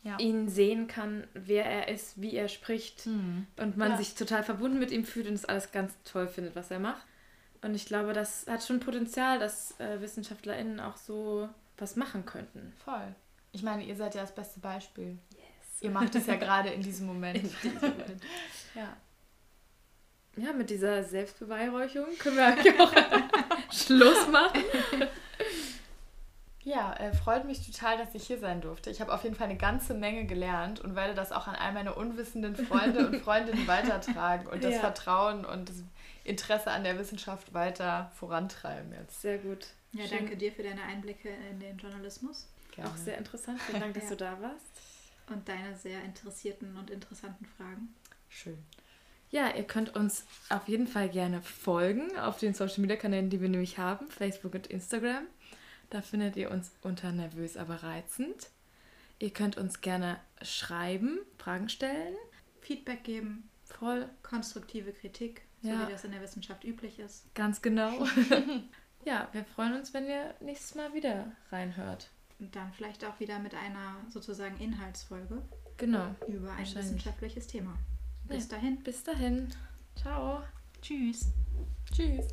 ja. ihn sehen kann, wer er ist, wie er spricht mhm. und man ja. sich total verbunden mit ihm fühlt und es alles ganz toll findet, was er macht. Und ich glaube, das hat schon Potenzial, dass äh, WissenschaftlerInnen auch so was machen könnten. Voll. Ich meine, ihr seid ja das beste Beispiel. Yes. Ihr macht es ja gerade in diesem Moment. In diesem Moment. [LAUGHS] ja. Ja, mit dieser Selbstbeweihräuchung können wir eigentlich auch [LAUGHS] Schluss machen. [LAUGHS] Ja, äh, freut mich total, dass ich hier sein durfte. Ich habe auf jeden Fall eine ganze Menge gelernt und werde das auch an all meine unwissenden Freunde und [LAUGHS] Freundinnen weitertragen und das ja. Vertrauen und das Interesse an der Wissenschaft weiter vorantreiben jetzt. Sehr gut. Ja, Schön. danke dir für deine Einblicke in den Journalismus. Gerne. Auch sehr interessant. Vielen Dank, dass ja. du da warst. Und deine sehr interessierten und interessanten Fragen. Schön. Ja, ihr könnt uns auf jeden Fall gerne folgen auf den Social Media Kanälen, die wir nämlich haben, Facebook und Instagram. Da findet ihr uns unter nervös, aber reizend. Ihr könnt uns gerne schreiben, Fragen stellen, Feedback geben, voll konstruktive Kritik, so ja. wie das in der Wissenschaft üblich ist. Ganz genau. [LAUGHS] ja, wir freuen uns, wenn ihr nächstes Mal wieder reinhört. Und dann vielleicht auch wieder mit einer sozusagen Inhaltsfolge. Genau. Über ein wissenschaftliches Thema. Bis ja. dahin. Bis dahin. Ciao. Tschüss. Tschüss.